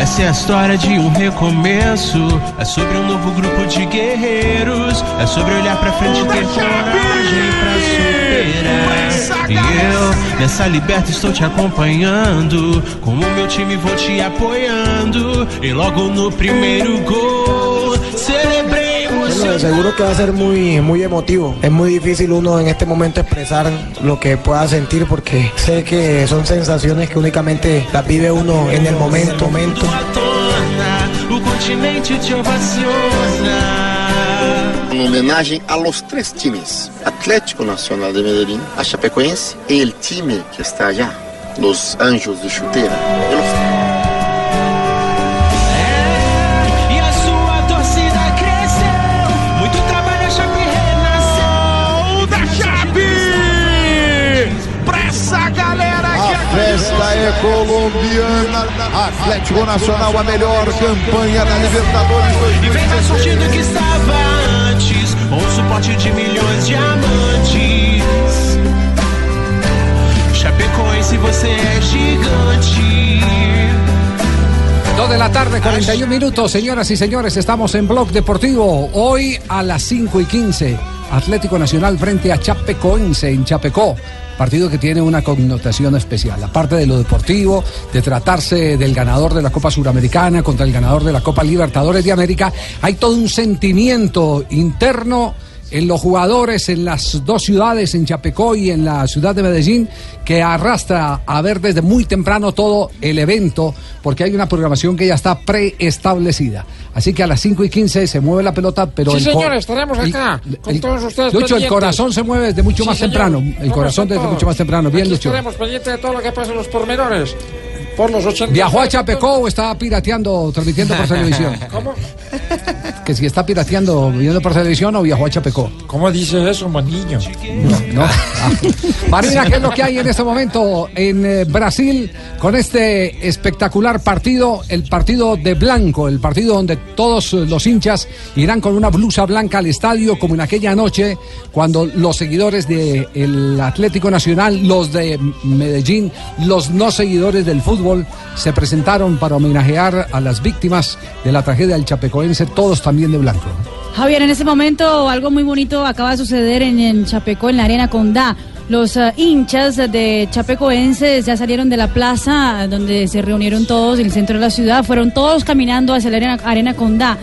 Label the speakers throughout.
Speaker 1: Essa é a história de um recomeço. É sobre um novo grupo de guerreiros. É sobre olhar pra frente e ter coragem pra superar. E eu, nessa liberta, estou te acompanhando. Com o meu time vou te apoiando. E logo no primeiro gol, celebrei
Speaker 2: seguro que va a ser muy, muy emotivo. Es muy difícil uno en este momento expresar lo que pueda sentir porque sé que son sensaciones que únicamente las vive uno en el momento. momento.
Speaker 3: Uma homenagem a los três times: Atlético Nacional de Medellín, a Chapecoense e el time que está allá, los Anjos de Chuteira.
Speaker 4: Colombiana. Atlético Nacional, a melhor campanha da Libertadores
Speaker 1: E vem mais
Speaker 4: 2016.
Speaker 1: forte do que estava antes. Com o suporte de milhões de amantes. Chapecoense, você é gigante.
Speaker 5: Dos de la tarde, 41 minutos, señoras y señores, estamos en Blog Deportivo. Hoy a las 5 y 15, Atlético Nacional frente a Chapecoense en Chapecó. Partido que tiene una connotación especial. Aparte de lo deportivo, de tratarse del ganador de la Copa Suramericana contra el ganador de la Copa Libertadores de América, hay todo un sentimiento interno en los jugadores en las dos ciudades, en Chapecó y en la ciudad de Medellín, que arrastra a ver desde muy temprano todo el evento, porque hay una programación que ya está preestablecida. Así que a las 5 y 15 se mueve la pelota, pero...
Speaker 6: Sí,
Speaker 5: el
Speaker 6: señores, estaremos acá, con todos ustedes
Speaker 5: Lucho, el corazón se mueve desde mucho
Speaker 6: Sí,
Speaker 5: más
Speaker 6: señor.
Speaker 5: temprano. El corazón desde mucho más temprano. Bien,
Speaker 6: Aquí
Speaker 5: Lucho.
Speaker 6: estaremos pendientes de todo lo que pasa en los pormenores. Por los 80.
Speaker 5: ¿Viajó a Chapecó o está pirateando, transmitiendo por televisión?
Speaker 6: ¿Cómo?
Speaker 5: Que si está pirateando, viendo por televisión o viajó a Chapecó.
Speaker 6: ¿Cómo dice eso, niño?
Speaker 5: No. Ah. Marina, ¿qué es lo que hay en este momento en eh, Brasil con este espectacular partido? El partido de blanco, el partido donde todos los hinchas irán con una blusa blanca al estadio, como en aquella noche cuando los seguidores del Atlético Nacional, los de Medellín, los no seguidores del fútbol se presentaron para homenajear a las víctimas de la tragedia del Chapecoense, todos también de blanco.
Speaker 7: Javier, en este momento algo muy bonito acaba de suceder en, Chapecó, en la Arena Condá. Los eh, hinchas de Chapecoenses ya salieron de la plaza donde se reunieron todos en el centro de la ciudad, fueron todos caminando hacia la Arena, Arena Condá.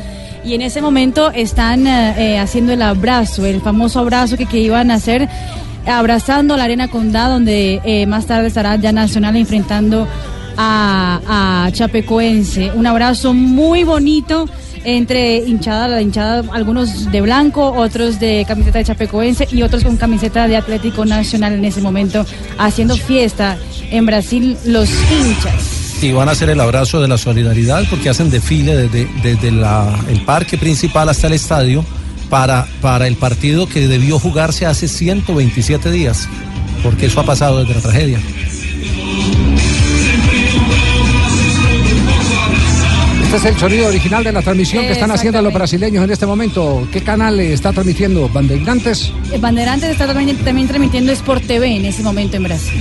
Speaker 7: Y en ese momento están eh, eh, haciendo el abrazo, el famoso abrazo que, que iban a hacer, abrazando la Arena Condá, donde eh, más tarde estará ya Nacional enfrentando a, a Chapecoense. Un abrazo muy bonito entre hinchada, la hinchada, algunos de blanco, otros de camiseta de Chapecoense y otros con camiseta de Atlético Nacional en ese momento, haciendo fiesta en Brasil los hinchas.
Speaker 8: y van a hacer el abrazo de la solidaridad porque hacen desfile desde, desde el parque principal hasta el estadio para, para el partido que debió jugarse hace 127 días, porque eso ha pasado desde la tragedia.
Speaker 5: Este es el sonido original de la transmisión que están haciendo los brasileños en este momento. ¿Qué canal está transmitiendo? ¿Bandeirantes?
Speaker 7: El Banderantes está también, también transmitiendo Sport TV en ese momento en Brasil.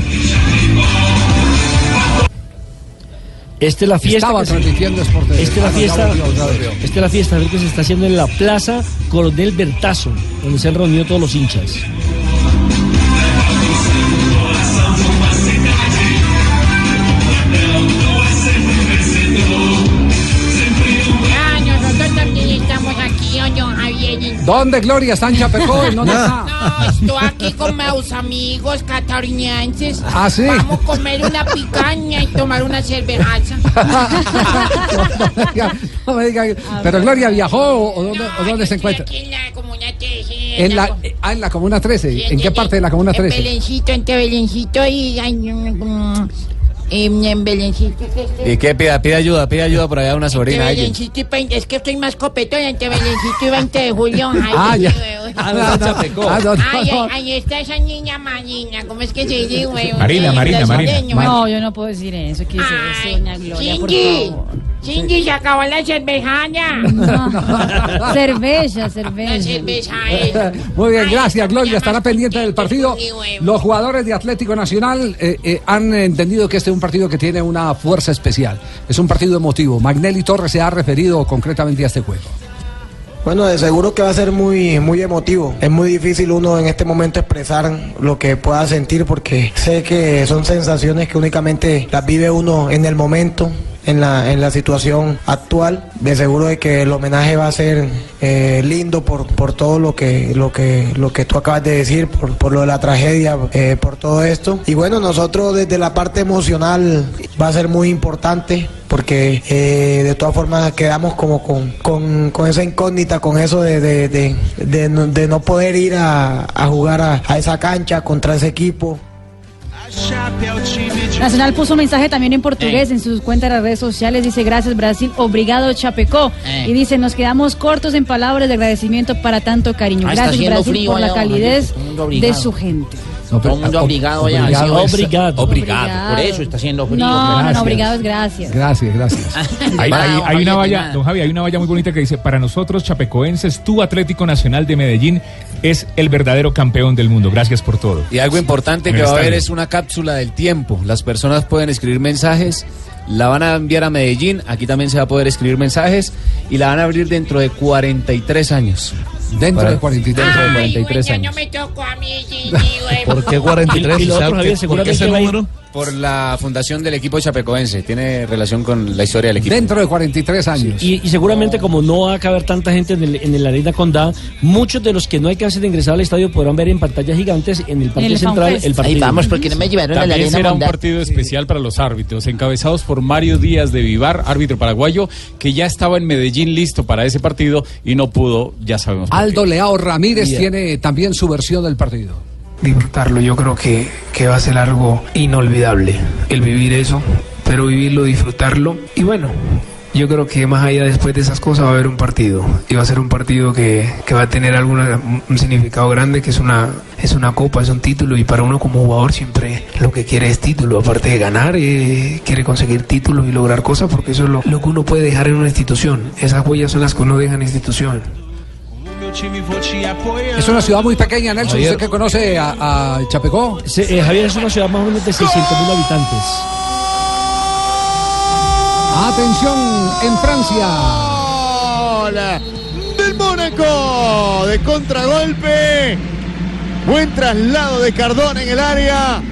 Speaker 9: Esta es la fiesta.
Speaker 5: Estaba
Speaker 9: se-
Speaker 5: transmitiendo Sport TV.
Speaker 9: Esta es la
Speaker 5: Ah,
Speaker 9: fiesta. Esta es la fiesta que se está haciendo en la Plaza Coronel Bertazo, donde se han reunido todos los hinchas.
Speaker 5: ¿Dónde Gloria? ¿Está en Chapecó? ¿En dónde está?
Speaker 10: No, estoy aquí con meus amigos catarinenses.
Speaker 5: ¿Ah, sí?
Speaker 10: Vamos a comer una picaña y tomar una cervejaza.
Speaker 5: No me diga- Pero Gloria viajó o, o dónde, o dónde se encuentra?
Speaker 10: Aquí en la comuna 13.
Speaker 5: En la, ah, en la Comuna 13. ¿En qué parte de la Comuna
Speaker 10: En
Speaker 5: 13?
Speaker 10: Belencito, entre Belencito y... ay, mm, En, en Belencito.
Speaker 11: ¿Y qué? Pida, pida ayuda, pida ayuda por allá a una
Speaker 10: Entre
Speaker 11: sobrina.
Speaker 10: Belencito y Es que estoy más copetón entre Belencito y 20 de julio.
Speaker 11: Ah, ya. Ah, no, no, Chapecó.
Speaker 5: Ah, no, no,
Speaker 10: Ay,
Speaker 5: no.
Speaker 10: ay, ay, está esa niña Marina. ¿Cómo es que se dice, güey?
Speaker 7: Marina, Marina,
Speaker 10: brasileño,
Speaker 7: No, yo no puedo decir eso. ¿Qué dice eso, doña Gloria, por favor?
Speaker 10: Se acabó la cervejana.
Speaker 7: Cerveza,
Speaker 10: La
Speaker 7: cerveza.
Speaker 10: cerveza esa.
Speaker 5: Muy bien, gracias Gloria. Estará pendiente del partido. Los jugadores de Atlético Nacional eh, eh, han entendido que este es un partido que tiene una fuerza especial. Es un partido emotivo. Magnelli Torres se ha referido concretamente a este juego.
Speaker 2: Bueno, de seguro que va a ser muy, muy emotivo. Es muy difícil uno en este momento expresar lo que pueda sentir porque sé que son sensaciones que únicamente las vive uno en el momento. En la, en la situación actual, de seguro de que el homenaje va a ser eh, lindo por, por todo lo que, lo, que, lo que tú acabas de decir, por, por lo de la tragedia, eh, por todo esto. Y bueno, nosotros desde la parte emocional va a ser muy importante porque eh, de todas formas quedamos como con, con, con esa incógnita, con eso de, de, de, no, de no poder ir a, a jugar a esa cancha contra ese equipo.
Speaker 7: Nacional puso un mensaje también en portugués en sus cuentas de las redes sociales. Dice, gracias Brasil, obrigado Chapecó.
Speaker 10: Eh.
Speaker 7: Y dice, nos quedamos cortos en palabras de agradecimiento para tanto cariño. Gracias Brasil
Speaker 10: frío
Speaker 7: por la calidez de su gente.
Speaker 10: Todo el mundo obrigado ya.
Speaker 5: obrigado
Speaker 10: sí,
Speaker 5: es-
Speaker 10: obrigado.
Speaker 7: Obrigado.
Speaker 10: Por eso está haciendo frío.
Speaker 7: No, no,
Speaker 5: Gracias.
Speaker 7: no, obrigado es gracias.
Speaker 5: Gracias, gracias.
Speaker 12: Hay, hay- hay una valla, don Javi, hay una valla muy bonita que dice, para nosotros chapecoenses, tu Atlético Nacional de Medellín es el verdadero campeón del mundo. Gracias por todo.
Speaker 11: Y algo importante que va a haber es una cápsula del tiempo. Las personas pueden escribir mensajes, la van a enviar a Medellín, aquí también se va a poder escribir mensajes y la van a abrir dentro de 43 años.
Speaker 5: Dentro
Speaker 11: Para-
Speaker 5: de 43
Speaker 11: dentro de
Speaker 10: Ay,
Speaker 11: 43
Speaker 10: güey, ya
Speaker 11: años.
Speaker 10: no me tocó a mí, güey.
Speaker 11: ¿Por qué 43?
Speaker 9: Y- y lo otro,
Speaker 11: ¿por
Speaker 9: Javier,
Speaker 11: qué
Speaker 9: seguramente
Speaker 11: ese número? Por la fundación del equipo chapecoense. Tiene relación con la historia del equipo.
Speaker 5: Dentro de 43 años.
Speaker 9: Y, y seguramente como no va a caber tanta gente en el, en el Arena Condá, muchos de los que no alcancen de ingresar al estadio podrán ver en pantallas gigantes en el Parque
Speaker 10: el
Speaker 9: Central
Speaker 10: FanFest.
Speaker 9: el partido.
Speaker 10: Ahí vamos, porque no me llevaron a la
Speaker 13: También
Speaker 10: arena
Speaker 13: será un
Speaker 10: Mondá.
Speaker 13: partido especial para los árbitros, encabezados por Mario Díaz de Vivar, árbitro paraguayo, que ya estaba en Medellín listo para ese partido y no pudo, ya sabemos. por
Speaker 5: Aldo Leao Ramírez
Speaker 13: Bien.
Speaker 5: tiene también su versión del partido.
Speaker 14: Disfrutarlo. Yo creo que, que va a ser algo inolvidable el vivir eso, pero vivirlo, disfrutarlo. Y bueno, yo creo que más allá después de esas cosas va a haber un partido. Y va a ser un partido que, que va a tener alguna, un significado grande, que es una, es una copa, es un título. Y para uno como jugador siempre lo que quiere es título. Aparte de ganar, eh, quiere conseguir títulos y lograr cosas, porque eso es lo, lo que uno puede dejar en una institución. Esas huellas son las que uno deja en la institución.
Speaker 5: Es una ciudad muy pequeña, Nelson.
Speaker 9: Javier.
Speaker 5: ¿Usted que conoce a, a Chapecó?
Speaker 9: Eh, Javier es una ciudad más o menos de 600 mil habitantes.
Speaker 5: Atención en Francia.
Speaker 4: Hola del Mónaco de contragolpe. Buen traslado de Cardona en el área.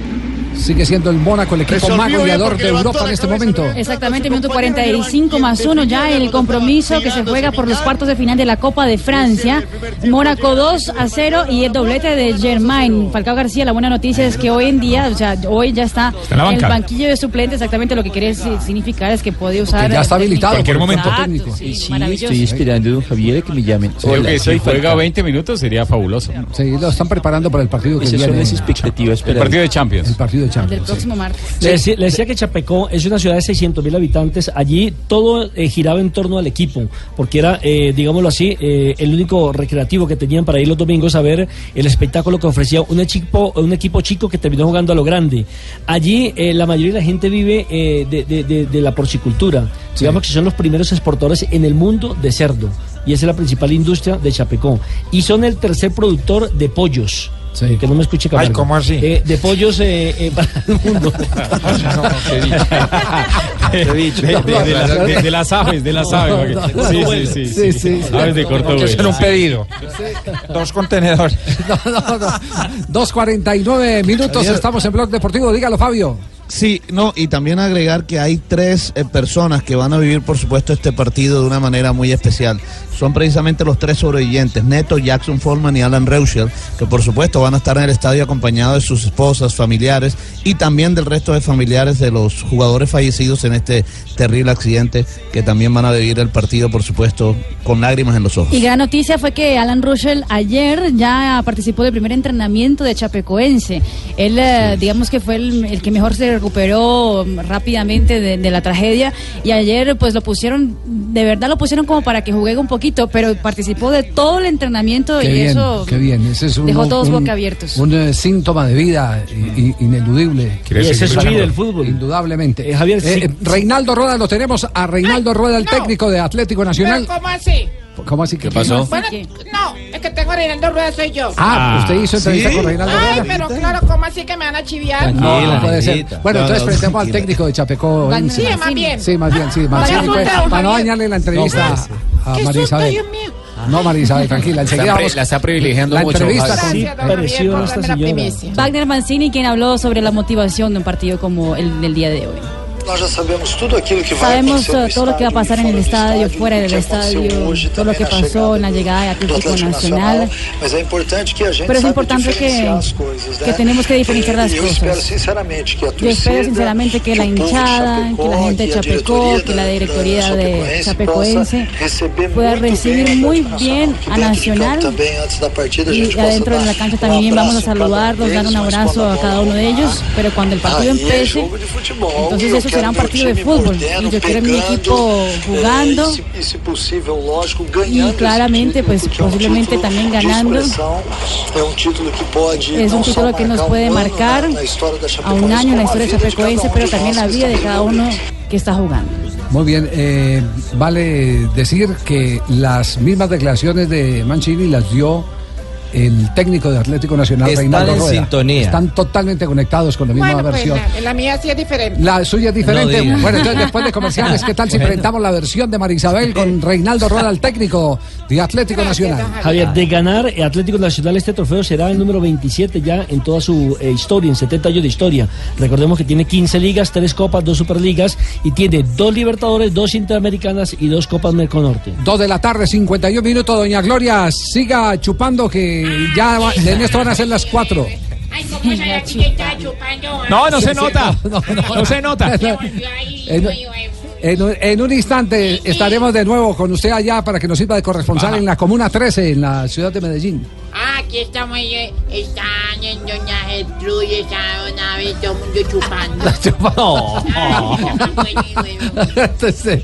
Speaker 5: Sigue siendo el Mónaco el equipo
Speaker 4: Resolvió
Speaker 5: más goleador de Europa en este momento.
Speaker 7: Exactamente, minuto 45 más uno ya en el compromiso que se juega por los cuartos de final de la Copa de Francia. Mónaco 2 a 0 y el doblete de Germain. Falcao García, la buena noticia es que hoy en día, o sea, hoy ya está,
Speaker 12: en la banca.
Speaker 7: el banquillo de suplentes. Exactamente lo que quiere si- significar es que puede usar.
Speaker 5: Que ya está habilitado
Speaker 12: Cualquier
Speaker 5: por el
Speaker 12: momento.
Speaker 5: técnico.
Speaker 7: sí, maravilloso.
Speaker 15: Estoy esperando, don Javier, que me llamen.
Speaker 13: Creo
Speaker 15: Hola,
Speaker 13: que si juega
Speaker 15: Falcao.
Speaker 13: 20 minutos sería fabuloso.
Speaker 5: Sí, lo están preparando para el partido que
Speaker 15: Esas
Speaker 5: viene.
Speaker 15: son las expectativas.
Speaker 13: El partido de Champions.
Speaker 5: El partido de
Speaker 7: El del
Speaker 5: Champions.
Speaker 7: próximo martes.
Speaker 9: Le, decía, le decía que Chapecó es una ciudad de 600 mil habitantes. Allí todo eh, giraba en torno al equipo, porque era, eh, digámoslo así, eh, el único recreativo que tenían para ir los domingos a ver el espectáculo que ofrecía un equipo, un equipo chico que terminó jugando a lo grande. Allí eh, la mayoría de la gente vive eh, de, de- de- de la porcicultura. Digamos que son los primeros exportadores en el mundo de cerdo. Y esa es la principal industria de Chapecó. Y son el tercer productor de pollos. Eh, Que no me escuche Camargo.
Speaker 6: Ay, ¿cómo así?
Speaker 9: Eh, de pollos eh, eh, para el mundo.
Speaker 13: De, de- de las- de- de las aves, de las aves. Sí, sí, sí, sí,
Speaker 5: Sí, sí.
Speaker 13: Aves de corto
Speaker 6: que un pedido. Dos contenedores.
Speaker 5: No, no, no. 2.49 minutos,
Speaker 8: Javier.
Speaker 5: estamos en Blog Deportivo. Dígalo, Fabio.
Speaker 16: Sí, no, y también agregar que hay tres eh, personas que van a vivir, por supuesto, este partido de una manera muy especial. Son precisamente los tres sobrevivientes, Neto, Jackson Foreman y Alan Reuschel, que por supuesto van a estar en el estadio acompañados de sus esposas, familiares y también del resto de familiares de los jugadores fallecidos en este terrible accidente, que también van a vivir el partido, por supuesto, con lágrimas en los ojos.
Speaker 7: Y gran noticia fue que Alan Russell ayer ya participó del primer entrenamiento de Chapecoense. Él, eh, digamos que fue el, el que mejor se recuperó rápidamente de, de la tragedia y ayer pues lo pusieron, de verdad lo pusieron como para que juegue un poquito, pero participó de todo el entrenamiento
Speaker 5: Qué
Speaker 7: y
Speaker 5: bien,
Speaker 7: eso
Speaker 5: qué bien. Ese es un,
Speaker 7: dejó todos
Speaker 5: un-
Speaker 7: boquiabiertos.
Speaker 5: Un eh, síntoma de vida i- i- ineludible.
Speaker 9: Y ese es su vida, el fútbol.
Speaker 5: Indudablemente.
Speaker 9: Javier, sí.
Speaker 5: Eh, Reinaldo Rueda, lo tenemos a Reinaldo Rueda, el técnico de Atlético Nacional.
Speaker 6: ¿Cómo así?
Speaker 5: ¿Cómo así que
Speaker 6: Bueno, no, es que tengo a Reinaldo Rueda, soy yo.
Speaker 5: Ah, usted hizo entrevista
Speaker 6: ¿Sí?
Speaker 5: con Reinaldo
Speaker 6: Ay,
Speaker 5: Rueda.
Speaker 6: pero claro, ¿cómo así que me van a chiviar?
Speaker 5: No, no puede ser. Bueno,
Speaker 16: No,
Speaker 5: entonces
Speaker 16: no,
Speaker 5: presentemos al técnico de Chapecó.
Speaker 6: Sí, más bien.
Speaker 5: Sí, más bien, sí, más bien. pues, para no dañarle la entrevista
Speaker 6: No,
Speaker 5: a
Speaker 6: Qué
Speaker 5: María
Speaker 6: susto,
Speaker 5: Isabel.
Speaker 6: Dios mío.
Speaker 5: No, María Isabel, tranquila. Enseguida
Speaker 11: Está pri-
Speaker 5: vamos-
Speaker 11: la está privilegiando
Speaker 5: la
Speaker 11: mucho,
Speaker 5: entrevista con-
Speaker 6: la primicia.
Speaker 7: Wagner Mancini, quien habló sobre la motivación de un partido como el del día de hoy.
Speaker 17: Sabemos tudo aquilo que vai
Speaker 7: Sabemos
Speaker 17: acontecer no
Speaker 7: eh, todo lo que va a pasar en el estadio, fuera del estadio, todo lo que pasó en la llegada de Atlético Nacional.
Speaker 17: Nacional, mas é importante que a gente
Speaker 7: Pero es importante que,
Speaker 17: diferenciar as coisas,
Speaker 7: que tenemos que diferenciar las
Speaker 17: E
Speaker 7: cosas.
Speaker 17: sinceramente que a
Speaker 7: Yo espero sinceramente que la hinchada, que la gente de Chapecó,
Speaker 17: diretoria
Speaker 7: que la directoría de
Speaker 17: Chapecoense
Speaker 7: Chapecoense
Speaker 17: possa receber
Speaker 7: pueda
Speaker 17: muito
Speaker 7: recibir
Speaker 17: bem
Speaker 7: muy bien a Nacional y adentro de la cancha
Speaker 17: um
Speaker 7: también vamos a saludarlos, dar un abrazo a cada uno de ellos, pero cuando el partido empiece, entonces eso será un partido de fútbol y yo quiero mi equipo jugando
Speaker 17: eh, lógico,
Speaker 7: y claramente pues
Speaker 17: um
Speaker 7: posiblemente también ganando.
Speaker 17: um título que pode
Speaker 7: Es un título que nos puede
Speaker 17: um
Speaker 7: marcar a un año en la historia
Speaker 17: de
Speaker 7: chapecoense, pero también la vida de cada uno que está jugando.
Speaker 5: Muy bien, eh, vale decir que las mismas declaraciones de Mancini las dio el técnico de Atlético Nacional,
Speaker 18: Están
Speaker 5: Reinaldo
Speaker 18: en
Speaker 5: Rueda.
Speaker 18: sintonía.
Speaker 5: Están totalmente conectados con la misma
Speaker 6: Bueno, pues
Speaker 5: versión.
Speaker 6: la, la mía sí es diferente.
Speaker 5: La suya es diferente.
Speaker 18: No
Speaker 5: bueno, entonces después de comerciales, ¿qué tal si
Speaker 18: Bueno.
Speaker 5: presentamos la versión de María Isabel con Reinaldo Rueda, el técnico de Atlético Nacional?
Speaker 9: Javier, de ganar eh, Atlético Nacional este trofeo será el número 27 ya en toda su eh, historia, en 70 años de historia. Recordemos que tiene 15 ligas, 3 copas, 2 superligas y tiene 2 Libertadores, 2 Interamericanas y 2 Copas Merconorte.
Speaker 5: Dos de la tarde, 51 minutos. Doña Gloria, siga chupando que ya va- en esto van a ser las cuatro.
Speaker 6: Ay, ¿cómo se la está chupando?
Speaker 12: No, no se nota.
Speaker 5: no, no, no.
Speaker 12: No se nota.
Speaker 5: En, en un- en un instante estaremos de nuevo con usted allá para que nos sirva de corresponsal en la Comuna 13, en la ciudad de Medellín.
Speaker 10: Ah, aquí estamos, eh, están en Doña Gertrude, está una vez todo el mundo chupando.
Speaker 5: Entonces,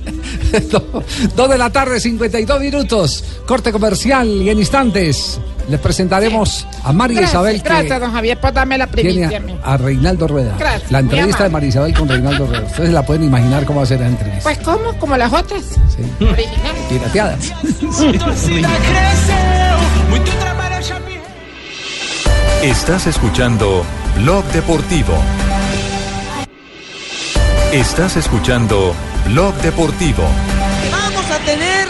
Speaker 5: do- Dos de la tarde, 52 minutos. Corte comercial y en instantes les presentaremos a María
Speaker 6: Gracias,
Speaker 5: Isabel que
Speaker 6: gracias, don Javier, por darme la primicia.
Speaker 5: a, Reinaldo Rueda.
Speaker 6: Gracias,
Speaker 5: la entrevista de. María Isabel con Reinaldo Rueda. Ustedes la pueden imaginar cómo va a ser la entrevista.
Speaker 6: Pues, ¿cómo? Como las otras. Original.
Speaker 5: Pirateada.
Speaker 19: Estás escuchando Blog Deportivo. Estás escuchando Blog Deportivo.
Speaker 20: Vamos a tener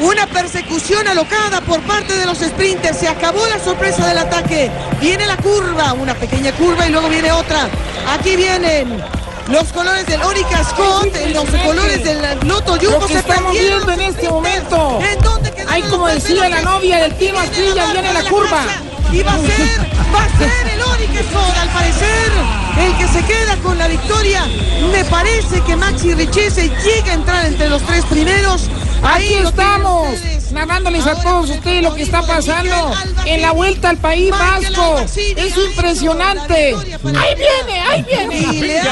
Speaker 20: una persecución alocada por parte de los sprinters. Se acabó la sorpresa del ataque. Viene la curva, una pequeña curva y luego viene otra. Aquí vienen los colores del Orica Scott, los colores del Loto Jumbo.
Speaker 6: Lo que
Speaker 20: se
Speaker 6: estamos viendo en este momento.
Speaker 20: ¿En dónde quedaron
Speaker 6: Ay,
Speaker 20: los
Speaker 6: como decía la novia del Tino Asprilla, viene la curva.
Speaker 20: Y va a ser, va a ser el Orica Scott, al parecer, el que se queda con la victoria. Me parece que Maxi Richese llega a entrar entre los tres primeros.
Speaker 6: Aquí estamos, narrándoles a todos ustedes lo que está pasando en la vuelta al País Vasco. Es impresionante. Ahí viene, ahí viene.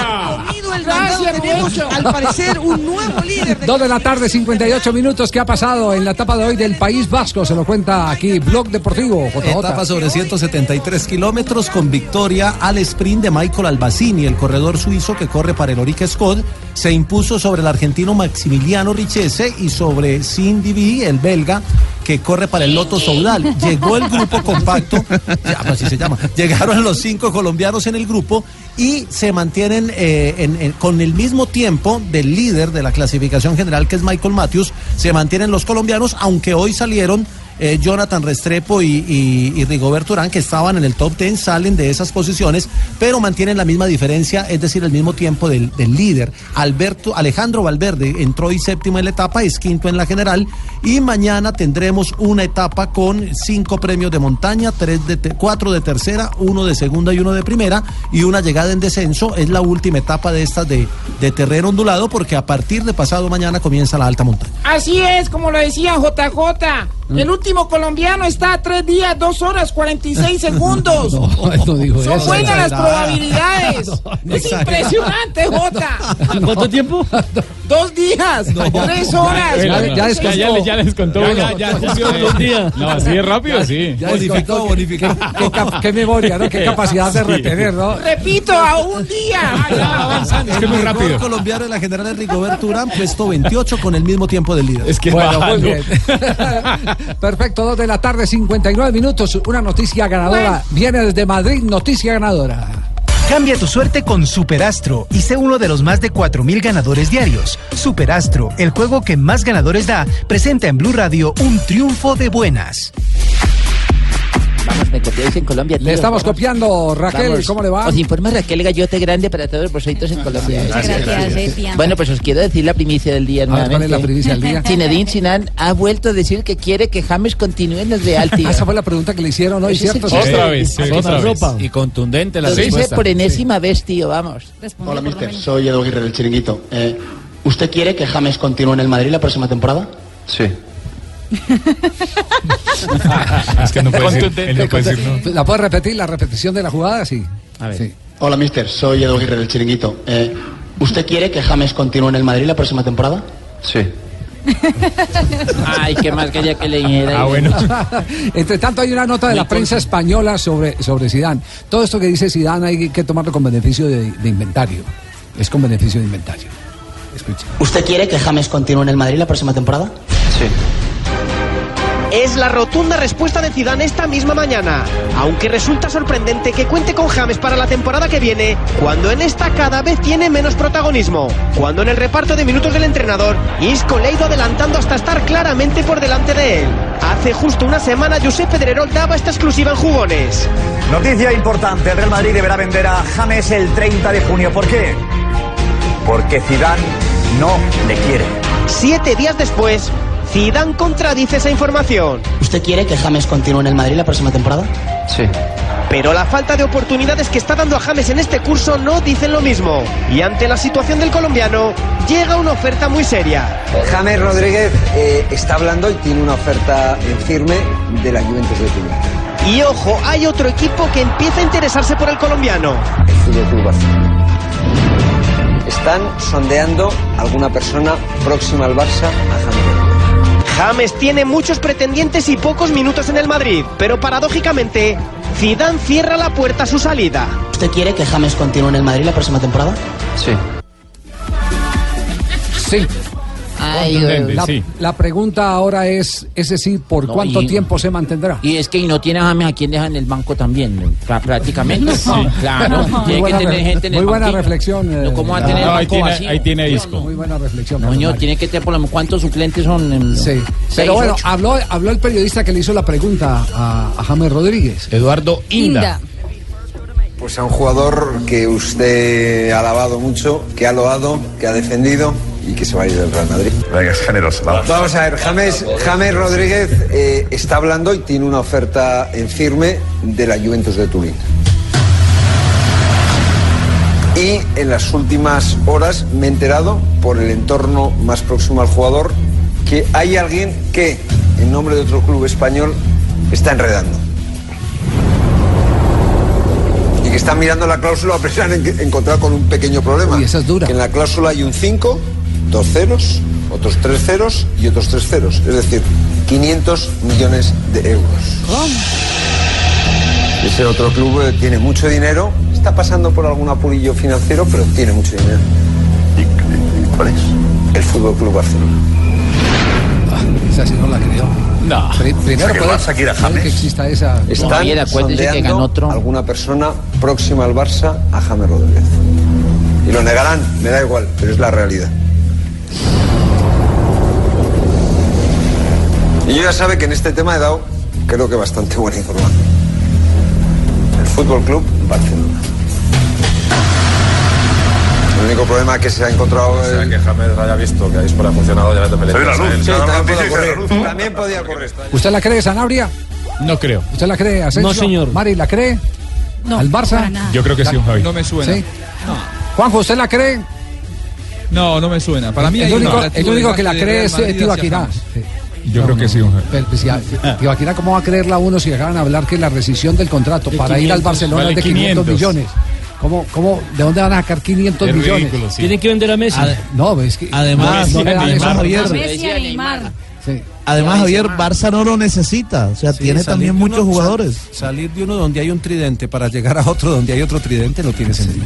Speaker 20: Tenemos, al parecer, un nuevo líder. de-
Speaker 5: Dos de la tarde, 58 minutos. ¿Qué ha pasado en la etapa de hoy del País Vasco? Se lo cuenta aquí Blog Deportivo. JJ.
Speaker 8: Etapa sobre 173 kilómetros con victoria al sprint de Michael Albacini, el corredor suizo que corre para el Orica Scott. Se impuso sobre el argentino Maximiliano Richese y sobre Cindy B, el belga, que corre para el Loto Soudal. Llegó el grupo compacto, pues así se llama. Llegaron los cinco colombianos en el grupo y se mantienen eh, en- en- con el mismo tiempo del líder de la clasificación general, que es Michael Matthews. Se mantienen los colombianos, aunque hoy salieron eh, Jonathan Restrepo y, y, y Rigoberto Urán, que estaban en el top 10, salen de esas posiciones, pero mantienen la misma diferencia, es decir, el mismo tiempo del, del líder. Alberto, Alejandro Valverde entró y séptimo en la etapa, es quinto en la general, y mañana tendremos una etapa con cinco premios de montaña, tres de te- cuatro de tercera, uno de segunda y uno de primera, y una llegada en descenso. Es la última etapa de estas de, de terreno ondulado, porque a partir de pasado mañana comienza la alta montaña.
Speaker 6: Así es, como lo decía JJ. El último colombiano está a 3 días, 2 horas, 46 segundos.
Speaker 5: No, no dijo
Speaker 6: Son
Speaker 5: eso.
Speaker 6: buenas las probabilidades.
Speaker 5: No,
Speaker 6: es impresionante, Jota.
Speaker 9: ¿Cuánto tiempo?
Speaker 6: Dos días, tres horas.
Speaker 12: Ya, ya, ya,
Speaker 6: Ya,
Speaker 12: ya, les- ya les contó
Speaker 13: Ya, ya,
Speaker 12: dos días. No, así de rápido, sí.
Speaker 5: Ya descontó, bonificó. Qué, qué memoria, ¿no? Qué capacidad de retener, ¿no?
Speaker 6: Repito, a un día.
Speaker 8: Es que muy rápido. colombiano en la general es Rigoberto Urán, puesto 28 con el mismo tiempo del líder.
Speaker 13: Es que
Speaker 5: Bueno, muy bien. Perfecto, dos de la tarde, 59 minutos. Una noticia ganadora. Viene desde Madrid, noticia ganadora.
Speaker 21: Cambia tu suerte con Superastro y sé uno de los más de 4.000 ganadores diarios. Superastro, el juego que más ganadores da, presenta en Blue Radio un triunfo de buenas.
Speaker 22: Me copiáis en Colombia.
Speaker 5: Le
Speaker 22: tío.
Speaker 5: estamos
Speaker 22: Vamos.
Speaker 5: copiando, Raquel,
Speaker 22: Vamos.
Speaker 5: ¿cómo le va?
Speaker 22: Os informa Raquel Gallote Grande para todos vosotros en Colombia.
Speaker 7: Gracias, gracias. tía.
Speaker 22: Bueno, pues os quiero decir la primicia del día
Speaker 5: ¿cuál es la primicia del día?
Speaker 22: Zinedine Zidane ha vuelto a decir que quiere que James continúe en el Real, tío.
Speaker 5: Esa fue la pregunta que le hicieron hoy, ¿cierto?
Speaker 13: Otra vez, sí, otra vez.
Speaker 11: Y contundente la
Speaker 22: Lo dice
Speaker 11: respuesta.
Speaker 22: por enésima vez, tío, vamos.
Speaker 23: Hola, mister. Soy Edu Aguirre del Chiringuito. Eh, ¿Usted quiere que James continúe en el Madrid la próxima temporada? Sí.
Speaker 12: Es que no puede decir, él no puede decir no.
Speaker 5: ¿La puedes repetir? ¿La repetición de la jugada? Sí.
Speaker 23: A ver. Hola, mister. Soy Edu Aguirre del Chiringuito. Eh, ¿Usted quiere que James continúe en el Madrid la próxima temporada? Sí.
Speaker 22: Ay, qué más quería que le dijera.
Speaker 12: Ah, bueno.
Speaker 5: Entre tanto, hay una nota de la prensa española sobre, sobre Zidane. Todo esto que dice Zidane hay que tomarlo con beneficio de, de inventario. Es con beneficio de inventario. Escucha.
Speaker 23: ¿Usted quiere que James continúe en el Madrid la próxima temporada? Sí.
Speaker 18: Es la rotunda respuesta de Zidane esta misma mañana, aunque resulta sorprendente que cuente con James para la temporada que viene, cuando en esta cada vez tiene menos protagonismo, cuando en el reparto de minutos del entrenador, Isco le ha ido adelantando hasta estar claramente por delante de él. Hace justo una semana Josep Pedrerol daba esta exclusiva en jugones.
Speaker 24: Noticia importante, el Real Madrid deberá vender a James el 30 de junio. ¿Por qué? Porque Zidane no le quiere.
Speaker 18: Siete días después, Zidane contradice esa información.
Speaker 23: ¿Usted quiere que James continúe en el Madrid la próxima temporada? Sí.
Speaker 18: Pero la falta de oportunidades que está dando a James en este curso no dicen lo mismo. Y ante la situación del colombiano, llega una oferta muy seria.
Speaker 25: James Rodríguez eh, está hablando y tiene una oferta en firme de la Juventus de Turín.
Speaker 18: Y ojo, hay otro equipo que empieza a interesarse por el colombiano.
Speaker 25: El Fútbol Club Barcelona. Están sondeando alguna persona próxima al Barça a James.
Speaker 18: James tiene muchos pretendientes y pocos minutos en el Madrid, pero paradójicamente, Zidane cierra la puerta a su salida.
Speaker 23: ¿Usted quiere que James continúe en el Madrid la próxima temporada? Sí.
Speaker 5: Sí.
Speaker 22: Ay,
Speaker 5: La,
Speaker 12: sí.
Speaker 5: la pregunta ahora es, es decir, ¿por
Speaker 22: No,
Speaker 5: cuánto
Speaker 22: y-
Speaker 5: tiempo se mantendrá?
Speaker 22: Y es que y no tiene a James a quien deja en el banco también, prácticamente.
Speaker 5: Sí.
Speaker 22: Claro,
Speaker 5: Muy
Speaker 22: tiene que
Speaker 5: buena
Speaker 22: tener gente en el
Speaker 5: muy buena
Speaker 22: banquillo.
Speaker 5: reflexión. eh,
Speaker 22: No, ¿Cómo va a tener el
Speaker 13: No, ahí tiene,
Speaker 22: vacío?
Speaker 13: ahí tiene disco.
Speaker 5: Muy buena reflexión.
Speaker 22: Coño,
Speaker 5: Carlos
Speaker 22: tiene que tener por lo menos cuántos suplentes son. em,
Speaker 5: Sí.
Speaker 22: seis,
Speaker 5: Pero bueno,
Speaker 22: ocho.
Speaker 5: habló, habló el periodista que le hizo la pregunta a, a James Rodríguez.
Speaker 13: Eduardo
Speaker 7: Inda.
Speaker 25: Pues a un jugador que usted ha alabado mucho, que ha loado, que ha defendido y que se va a ir del Real Madrid.
Speaker 24: Venga, es generoso. Vamos.
Speaker 25: Vamos a ver, James, James Rodríguez eh, está hablando y tiene una oferta en firme de la Juventus de Turín. Y en las últimas horas me he enterado por el entorno más próximo al jugador que hay alguien que, en nombre de otro club español, está enredando. Y que está mirando la cláusula a pesar de encontrar con un pequeño problema.
Speaker 5: esa es dura.
Speaker 25: Que en la cláusula hay un 5, dos ceros, otros tres ceros y otros tres ceros. Es decir, 500 millones de euros. Ese otro club eh, tiene mucho dinero, está pasando por algún apurillo financiero, pero tiene mucho dinero. ¿Y cuál es? El Fútbol Club Barcelona.
Speaker 5: Esa sí no la creo.
Speaker 13: No.
Speaker 5: Pri- primero
Speaker 25: que
Speaker 5: puede,
Speaker 25: Barça quiere a
Speaker 5: que
Speaker 25: James.
Speaker 5: exista esa...
Speaker 25: Están
Speaker 22: acuérdese que ganó otro.
Speaker 25: alguna persona próxima al Barça a James Rodríguez. Y lo negarán, me da igual, pero es la realidad. Y yo ya sabe que en este tema he dado, creo que bastante buena información. El Fútbol Club Barcelona. El único problema que se ha encontrado.
Speaker 26: O sea, que James haya visto que Dispor ha funcionado, ya también le
Speaker 25: Soy la luz. Sí, también
Speaker 26: sí,
Speaker 25: puede
Speaker 26: sí,
Speaker 25: ocurrir.
Speaker 26: sí, sí.
Speaker 25: También podía ocurrir.
Speaker 5: ¿Usted la cree, Sanabria?
Speaker 12: No creo.
Speaker 5: ¿Usted la cree, Asensio?
Speaker 12: No, señor.
Speaker 5: Mari, ¿la cree?
Speaker 7: No,
Speaker 5: ¿Al Barça?
Speaker 7: para nada.
Speaker 12: Yo creo que sí, Javi.
Speaker 27: No me suena.
Speaker 5: ¿Sí? Juanjo, ¿usted la cree?
Speaker 27: No, no me suena. Para mí
Speaker 5: el único, el único que la cree es Tibaquirá.
Speaker 27: hacia
Speaker 12: Yo creo que sí, Javi.
Speaker 5: Pero, pues, ya, ¿cómo va a creerla uno si acaban de hablar que la rescisión del contrato
Speaker 9: De
Speaker 5: para ir al
Speaker 9: 500,
Speaker 5: Barcelona
Speaker 9: vale
Speaker 5: es de 500,
Speaker 9: 500.
Speaker 5: millones? ¿Cómo, cómo, ¿De dónde van a sacar 500
Speaker 9: Es
Speaker 5: millones?
Speaker 9: sí. Tienen que vender a Messi.
Speaker 5: No, es que
Speaker 16: Además,
Speaker 5: no, no le dan eso a Javier.
Speaker 7: A Messi y a Neymar.
Speaker 5: Sí.
Speaker 16: Además, Javier, Barça no lo necesita. O sea,
Speaker 8: Sí,
Speaker 16: tiene también
Speaker 8: de
Speaker 16: muchos
Speaker 8: uno-
Speaker 16: jugadores.
Speaker 8: sal- salir de uno donde hay un tridente para llegar a otro donde hay otro tridente no tiene sentido.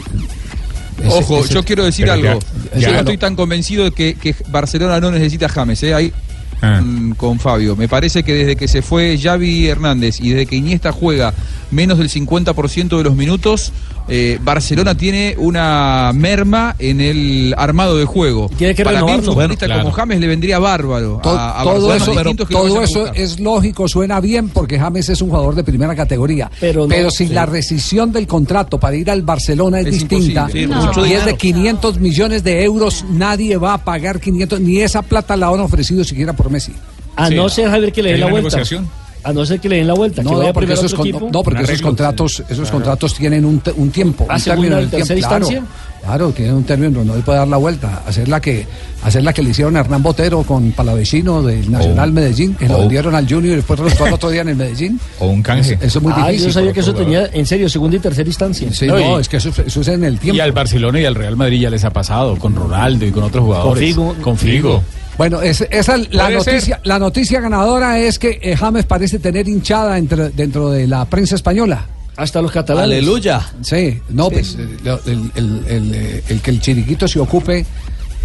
Speaker 8: Ese-
Speaker 27: Ojo,
Speaker 8: ese-
Speaker 27: yo quiero decir algo.
Speaker 8: ya-
Speaker 27: yo no estoy tan convencido de que, que Barcelona no necesita a James. ¿eh? Ahí mm, con Fabio. Me parece que desde que se fue Xavi Hernández y desde que Iniesta juega menos del 50% de los minutos, eh, Barcelona tiene una merma en el armado de juego.
Speaker 9: Tiene que
Speaker 27: Para mí, un futbolista
Speaker 9: Bueno,
Speaker 27: como. James le vendría bárbaro
Speaker 5: To-
Speaker 27: a, a
Speaker 5: todo
Speaker 27: Barcelona.
Speaker 5: eso,
Speaker 27: es
Speaker 5: todo eso lógico, suena bien porque James es un jugador de primera categoría.
Speaker 9: Pero
Speaker 5: Pero,
Speaker 9: no,
Speaker 5: si
Speaker 9: sí.
Speaker 5: la rescisión del contrato para ir al Barcelona es,
Speaker 27: Es
Speaker 5: distinta.
Speaker 7: Sí,
Speaker 5: y es de
Speaker 16: dinero.
Speaker 5: 500 millones de euros, nadie va a pagar 500, ni esa plata la han ofrecido siquiera por Messi.
Speaker 9: A
Speaker 12: Sí.
Speaker 9: no ser, Javier, que le den la vuelta.
Speaker 12: negociación.
Speaker 9: A no ser que le den la vuelta.
Speaker 5: No,
Speaker 9: que
Speaker 5: no,
Speaker 9: vaya
Speaker 5: porque esos, con- no, porque esos contratos, esos contratos tienen un, te- un tiempo,
Speaker 9: Ah,
Speaker 5: un
Speaker 9: segunda
Speaker 5: término
Speaker 9: y
Speaker 5: en el tiempo.
Speaker 9: tercera
Speaker 5: Claro, claro, tiene un término, no le puede dar la vuelta. Hacer la que, hacer la que le hicieron a Hernán Botero con Palavecino del Nacional
Speaker 12: O-
Speaker 5: Medellín, que lo
Speaker 12: o-
Speaker 5: vendieron al Junior y después resultó al otro día en el Medellín.
Speaker 12: O un canje.
Speaker 5: Eso es muy
Speaker 9: ah,
Speaker 5: difícil.
Speaker 9: yo sabía que eso tenía, en serio, segunda y tercera instancia.
Speaker 5: Sí,
Speaker 13: No,
Speaker 5: no,
Speaker 13: y-
Speaker 5: es que eso, eso es en el
Speaker 13: Y
Speaker 5: tiempo.
Speaker 13: al Barcelona y al Real Madrid ya les ha pasado, con Ronaldo y con otros jugadores.
Speaker 9: Figo.
Speaker 13: Con Figo.
Speaker 5: Bueno, es- esa es la noticia, la noticia ganadora es que eh, James parece tener hinchada entre- dentro de la prensa española.
Speaker 9: Hasta los catalanes.
Speaker 8: Aleluya.
Speaker 5: Sí, no, pues eh, el, el- el, eh, el que el chiriquito se ocupe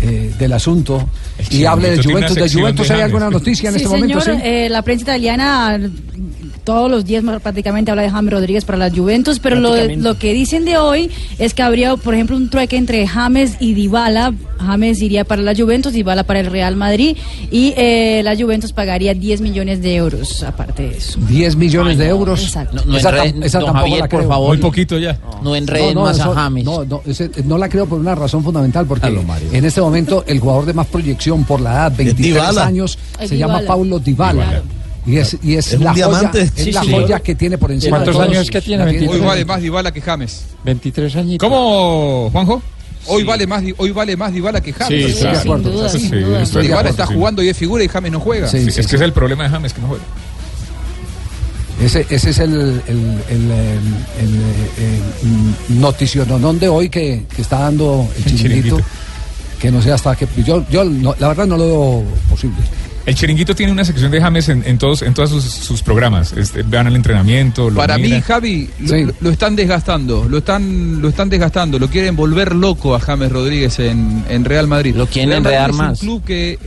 Speaker 5: eh, del asunto y hable de Juventus. ¿De Juventus hay alguna noticia en
Speaker 7: Sí,
Speaker 5: este momento?
Speaker 7: señor,
Speaker 5: Sí.
Speaker 7: eh, la prensa italiana todos los días prácticamente habla de James Rodríguez para la Juventus, pero lo, lo que dicen de hoy es que habría, por ejemplo, un trueque entre James y Dybala. James iría para la Juventus, Dybala para el Real Madrid y eh, la Juventus pagaría 10 millones de euros aparte de eso.
Speaker 5: 10 millones de euros.
Speaker 7: Exacto.
Speaker 22: No, no
Speaker 5: esa
Speaker 22: enreden,
Speaker 5: esa
Speaker 22: don
Speaker 5: tampoco
Speaker 22: Javier,
Speaker 5: la
Speaker 22: por
Speaker 5: creo.
Speaker 22: favor.
Speaker 12: Muy poquito ya.
Speaker 22: No enreden
Speaker 5: No, no,
Speaker 22: más
Speaker 5: eso-
Speaker 22: a James.
Speaker 5: No, no, ese- no la creo por una razón fundamental, porque en este momento el jugador de más proyección por la edad, 23
Speaker 16: Dybala.
Speaker 5: años, se llama
Speaker 7: Dybala.
Speaker 5: Paulo Dybala.
Speaker 7: Claro.
Speaker 5: Y es, y es,
Speaker 16: Es
Speaker 5: la, joya,
Speaker 16: diamante.
Speaker 5: es
Speaker 16: Sí,
Speaker 5: la
Speaker 16: sí.
Speaker 5: joya que tiene por encima
Speaker 27: ¿Cuántos
Speaker 5: de todos.
Speaker 27: años que tiene?
Speaker 5: La
Speaker 27: 23. Hoy vale más Dybala que James.
Speaker 15: 23 añitos.
Speaker 27: ¿Cómo, Juanjo? Hoy vale más hoy vale más Dybala que James.
Speaker 12: Sí, claro.
Speaker 7: Sin duda, duda.
Speaker 27: Dybala está jugando y es figura y James no juega.
Speaker 5: Sí,
Speaker 12: Sí,
Speaker 5: sí,
Speaker 12: es
Speaker 5: sí.
Speaker 12: que es el problema de James que no juega.
Speaker 5: Ese, ese es el, el, el, el, el, el noticiononón de hoy que, que está dando el
Speaker 12: El
Speaker 5: chiringuito.
Speaker 12: chiringuito.
Speaker 5: Que no sé hasta qué. Yo, yo no- la verdad no lo veo posible.
Speaker 12: El chiringuito tiene una sección de James en, en todos en todos sus, sus programas. Este, van al entrenamiento. Lo
Speaker 27: Para mí. Javi, lo,
Speaker 5: Sí.
Speaker 27: lo- lo están desgastando, lo están, lo están desgastando, lo quieren volver loco a James Rodríguez en, en Real Madrid.
Speaker 22: Lo quieren enredar
Speaker 27: es
Speaker 22: más.
Speaker 27: un club que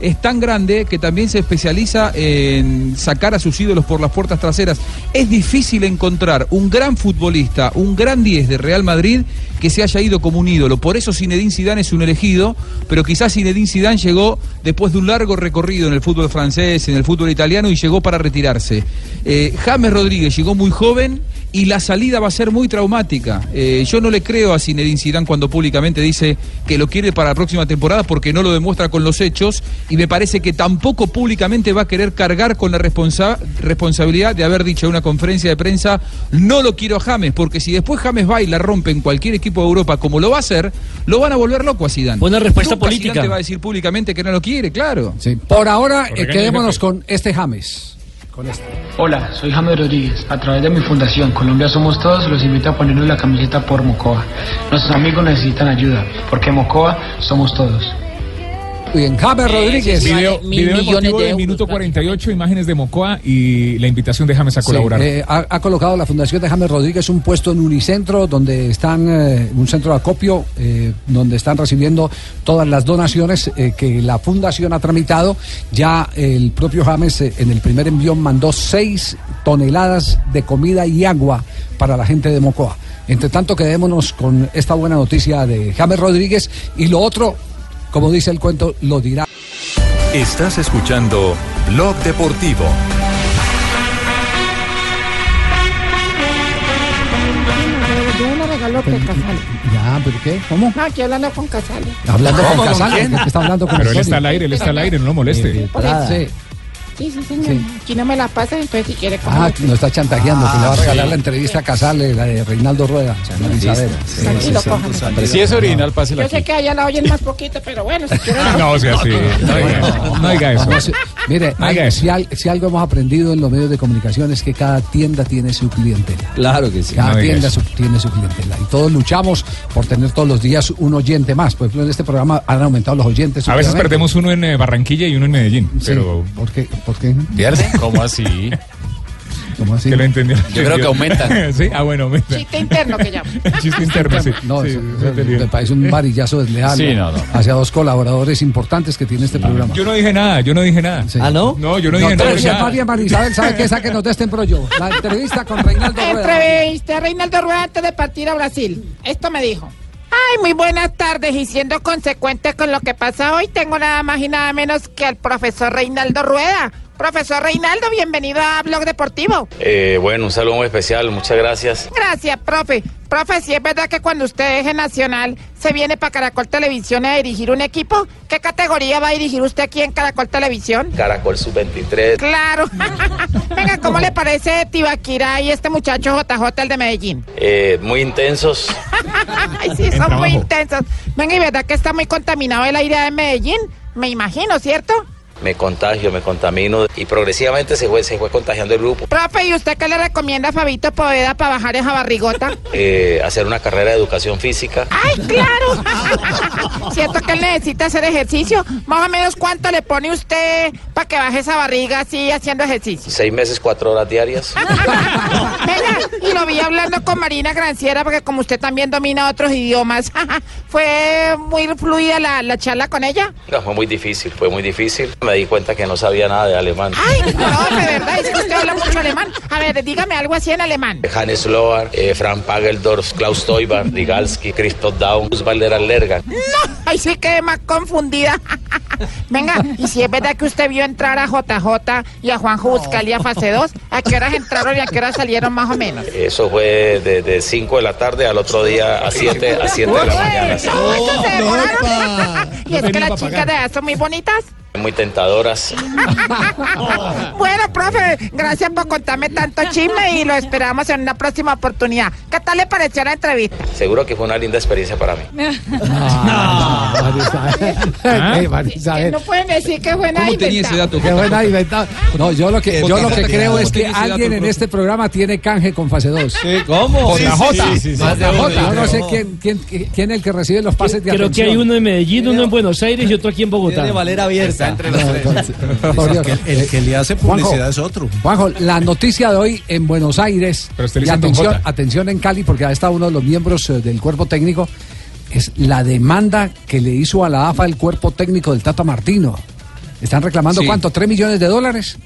Speaker 27: es tan grande que también se especializa en sacar a sus ídolos por las puertas traseras. Es difícil encontrar un gran futbolista, un gran 10 de Real Madrid que se haya ido como un ídolo. Por eso Zinedine Zidane es un elegido, pero quizás Zinedine Zidane llegó después de un largo recorrido en el fútbol francés, en el fútbol italiano y llegó para retirarse. Eh, James Rodríguez llegó muy joven y la salida va a ser muy traumática. Eh, yo no le creo a Zinedine Zidane cuando públicamente dice que lo quiere para la próxima temporada porque no lo demuestra con los hechos y me parece que tampoco públicamente va a querer cargar con la responsa- responsabilidad de haber dicho en una conferencia de prensa no lo quiero a James porque si después James va y la rompe en cualquier equipo de Europa como lo va a hacer, lo van a volver loco a Zidane.
Speaker 9: Buena respuesta
Speaker 27: Nunca
Speaker 9: política.
Speaker 27: Zidane te va a decir públicamente que no lo quiere, claro.
Speaker 5: Sí. Por ahora, eh, quedémonos con este James.
Speaker 28: Hola, soy James Rodríguez. A través de mi fundación Colombia Somos Todos los invito a ponernos la camiseta por Mocoa. Nuestros amigos necesitan ayuda, porque Mocoa somos todos.
Speaker 5: Bien, James Rodríguez.
Speaker 12: Video,
Speaker 22: mil
Speaker 12: video
Speaker 22: millones
Speaker 12: emotivo
Speaker 22: de
Speaker 12: del minuto 48, imágenes de Mocoa y la invitación de James a
Speaker 5: Sí,
Speaker 12: colaborar.
Speaker 5: eh, ha, ha colocado la Fundación de James Rodríguez un puesto en Unicentro, donde están, eh, un centro de acopio, eh, donde están recibiendo todas las donaciones eh, que la Fundación ha tramitado. Ya el propio James eh, en el primer envío mandó seis toneladas de comida y agua para la gente de Mocoa. Entre tanto, quedémonos con esta buena noticia de James Rodríguez y lo otro, como dice el cuento, lo dirá.
Speaker 19: Estás escuchando Blog Deportivo.
Speaker 5: Ya, ¿pero qué? ¿Cómo?
Speaker 6: No, aquí hablando con Casale.
Speaker 5: Hablando
Speaker 12: ¿Cómo?
Speaker 5: con
Speaker 12: ¿Con
Speaker 5: Casale.
Speaker 12: quién?
Speaker 5: ¿Qué está hablando con
Speaker 12: Pero él está al aire, él está al aire, no lo moleste.
Speaker 5: Sí.
Speaker 6: Sí, sí, señor.
Speaker 5: Sí.
Speaker 6: Aquí no me la pasa, entonces si quiere como
Speaker 5: Ah, nos está chantajeando, que le va a
Speaker 13: Ah,
Speaker 5: regalar
Speaker 13: sí.
Speaker 5: la entrevista a Casale, la de Reinaldo Rueda. Sí,
Speaker 6: Tranquilo.
Speaker 13: Si es original, pásela
Speaker 6: Yo
Speaker 13: aquí.
Speaker 6: sé que allá la oyen más poquito, pero bueno, si quieren.
Speaker 12: No, o sea, sí. No diga eso. No.
Speaker 5: No. Mire,
Speaker 12: No diga
Speaker 5: hay-
Speaker 12: eso.
Speaker 5: si, al- si algo hemos aprendido en los medios de comunicación es que cada tienda tiene su clientela.
Speaker 15: Claro que sí.
Speaker 5: Cada
Speaker 12: No
Speaker 5: tienda tiene su clientela. Y todos luchamos por tener todos los días un oyente más. Por ejemplo, en este programa han aumentado los oyentes.
Speaker 12: A veces perdemos uno en eh, Barranquilla y uno en Medellín,
Speaker 5: Sí.
Speaker 12: pero
Speaker 5: ¿Por qué? ¿Por qué?
Speaker 13: ¿Pierde? ¿Cómo así?
Speaker 5: ¿Cómo así?
Speaker 12: que lo entendió.
Speaker 11: Yo creo que aumentan.
Speaker 12: sí, ah, bueno, aumenta.
Speaker 6: Chiste interno que llamo.
Speaker 12: Chiste interno, sí.
Speaker 5: No,
Speaker 12: Sí,
Speaker 5: me parece un varillazo desleal
Speaker 13: Sí,
Speaker 5: ¿no? hacia dos colaboradores importantes que tiene este programa.
Speaker 12: Yo no dije nada, yo no dije nada.
Speaker 5: Sí.
Speaker 15: ¿Ah, no?
Speaker 12: No, yo no
Speaker 5: No,
Speaker 12: dije nada.
Speaker 5: pero si
Speaker 12: ya.
Speaker 5: más bien Marisabel sabe que esa que nos este embrollo. La entrevista con Reinaldo Rueda.
Speaker 6: Entrevisté a Reinaldo Rueda antes de partir a Brasil. Esto me dijo. Ay, muy buenas tardes. Y siendo consecuente con lo que pasa hoy, tengo nada más y nada menos que al profesor Reinaldo Rueda. Profesor Reinaldo, bienvenido a Blog Deportivo.
Speaker 29: Eh, bueno, un saludo muy especial, muchas gracias.
Speaker 6: Gracias, profe. Profe, si es verdad que cuando usted deje Nacional, se viene para Caracol Televisión a dirigir un equipo. ¿Qué categoría va a dirigir usted aquí en Caracol Televisión?
Speaker 29: Caracol Sub-23.
Speaker 6: Claro. Venga, ¿cómo le parece Tibaquira y este muchacho JJ, el de Medellín?
Speaker 29: Eh, muy intensos.
Speaker 6: Ay, sí, son muy intensos. Venga, y verdad que está muy contaminado el aire de Medellín. Me imagino, ¿cierto?
Speaker 29: Me contagio, me contamino y progresivamente se fue, se fue contagiando el grupo.
Speaker 6: Profe, ¿y usted qué le recomienda a Fabito Poveda para bajar esa barrigota?
Speaker 29: Eh, hacer una carrera de educación física.
Speaker 6: ¡Ay, claro! ¿Cierto que él necesita hacer ejercicio? Más o menos, ¿cuánto le pone usted para que baje esa barriga así haciendo ejercicio?
Speaker 29: Seis meses, cuatro horas diarias.
Speaker 6: Venga, y lo vi hablando con Marina Granciera, porque como usted también domina otros idiomas, ¿fue muy fluida la, la charla con ella?
Speaker 29: No, fue muy difícil, fue muy difícil. Me di cuenta que no sabía nada de alemán.
Speaker 6: Ay, no, de verdad, es que usted habla mucho alemán. A ver, dígame algo así en alemán.
Speaker 29: Hannes Lohr, eh, Frank Pageldorf, Klaus Teuber, Rigalski, Christoph Daum, Valderan Lergan.
Speaker 6: No, ahí sí quedé más confundida. Venga, y si es verdad que usted vio entrar a JJ y a Juanjo Buscalia a fase 2, ¿a qué horas entraron y a qué horas salieron más o menos?
Speaker 29: Eso fue de 5 de la tarde al otro día a 7 a siete de la mañana.
Speaker 6: No, eso se demoraron. Y es que las chicas de edad son muy bonitas.
Speaker 29: Muy
Speaker 6: Bueno, profe, gracias por contarme tanto chisme y lo esperamos en una próxima oportunidad. ¿Qué tal le pareció la entrevista?
Speaker 29: Seguro que fue una linda experiencia para mí.
Speaker 5: No, Marisabel.
Speaker 6: No pueden decir que fue nada.
Speaker 5: No, yo lo que, yo lo que creo es que alguien en este programa tiene canje con fase 2.
Speaker 15: ¿Cómo?
Speaker 5: JJ.
Speaker 15: Sí, sí, sí.
Speaker 5: JJ. Yo no sé quién, quién, quién es el que recibe los pases de
Speaker 9: Creo que hay uno en Medellín, uno en Buenos Aires y otro aquí en Bogotá.
Speaker 15: Tiene Valera abierta.
Speaker 8: El, que- el que le hace publicidad es otro.
Speaker 5: Juanjo, la noticia de hoy en Buenos Aires, y atención, en Cali, porque ahí está uno de los miembros eh, del cuerpo técnico, es la demanda que le hizo a la AFA el cuerpo técnico del Tata Martino. Están reclamando
Speaker 27: Sí.
Speaker 5: cuánto, ¿tres millones de dólares?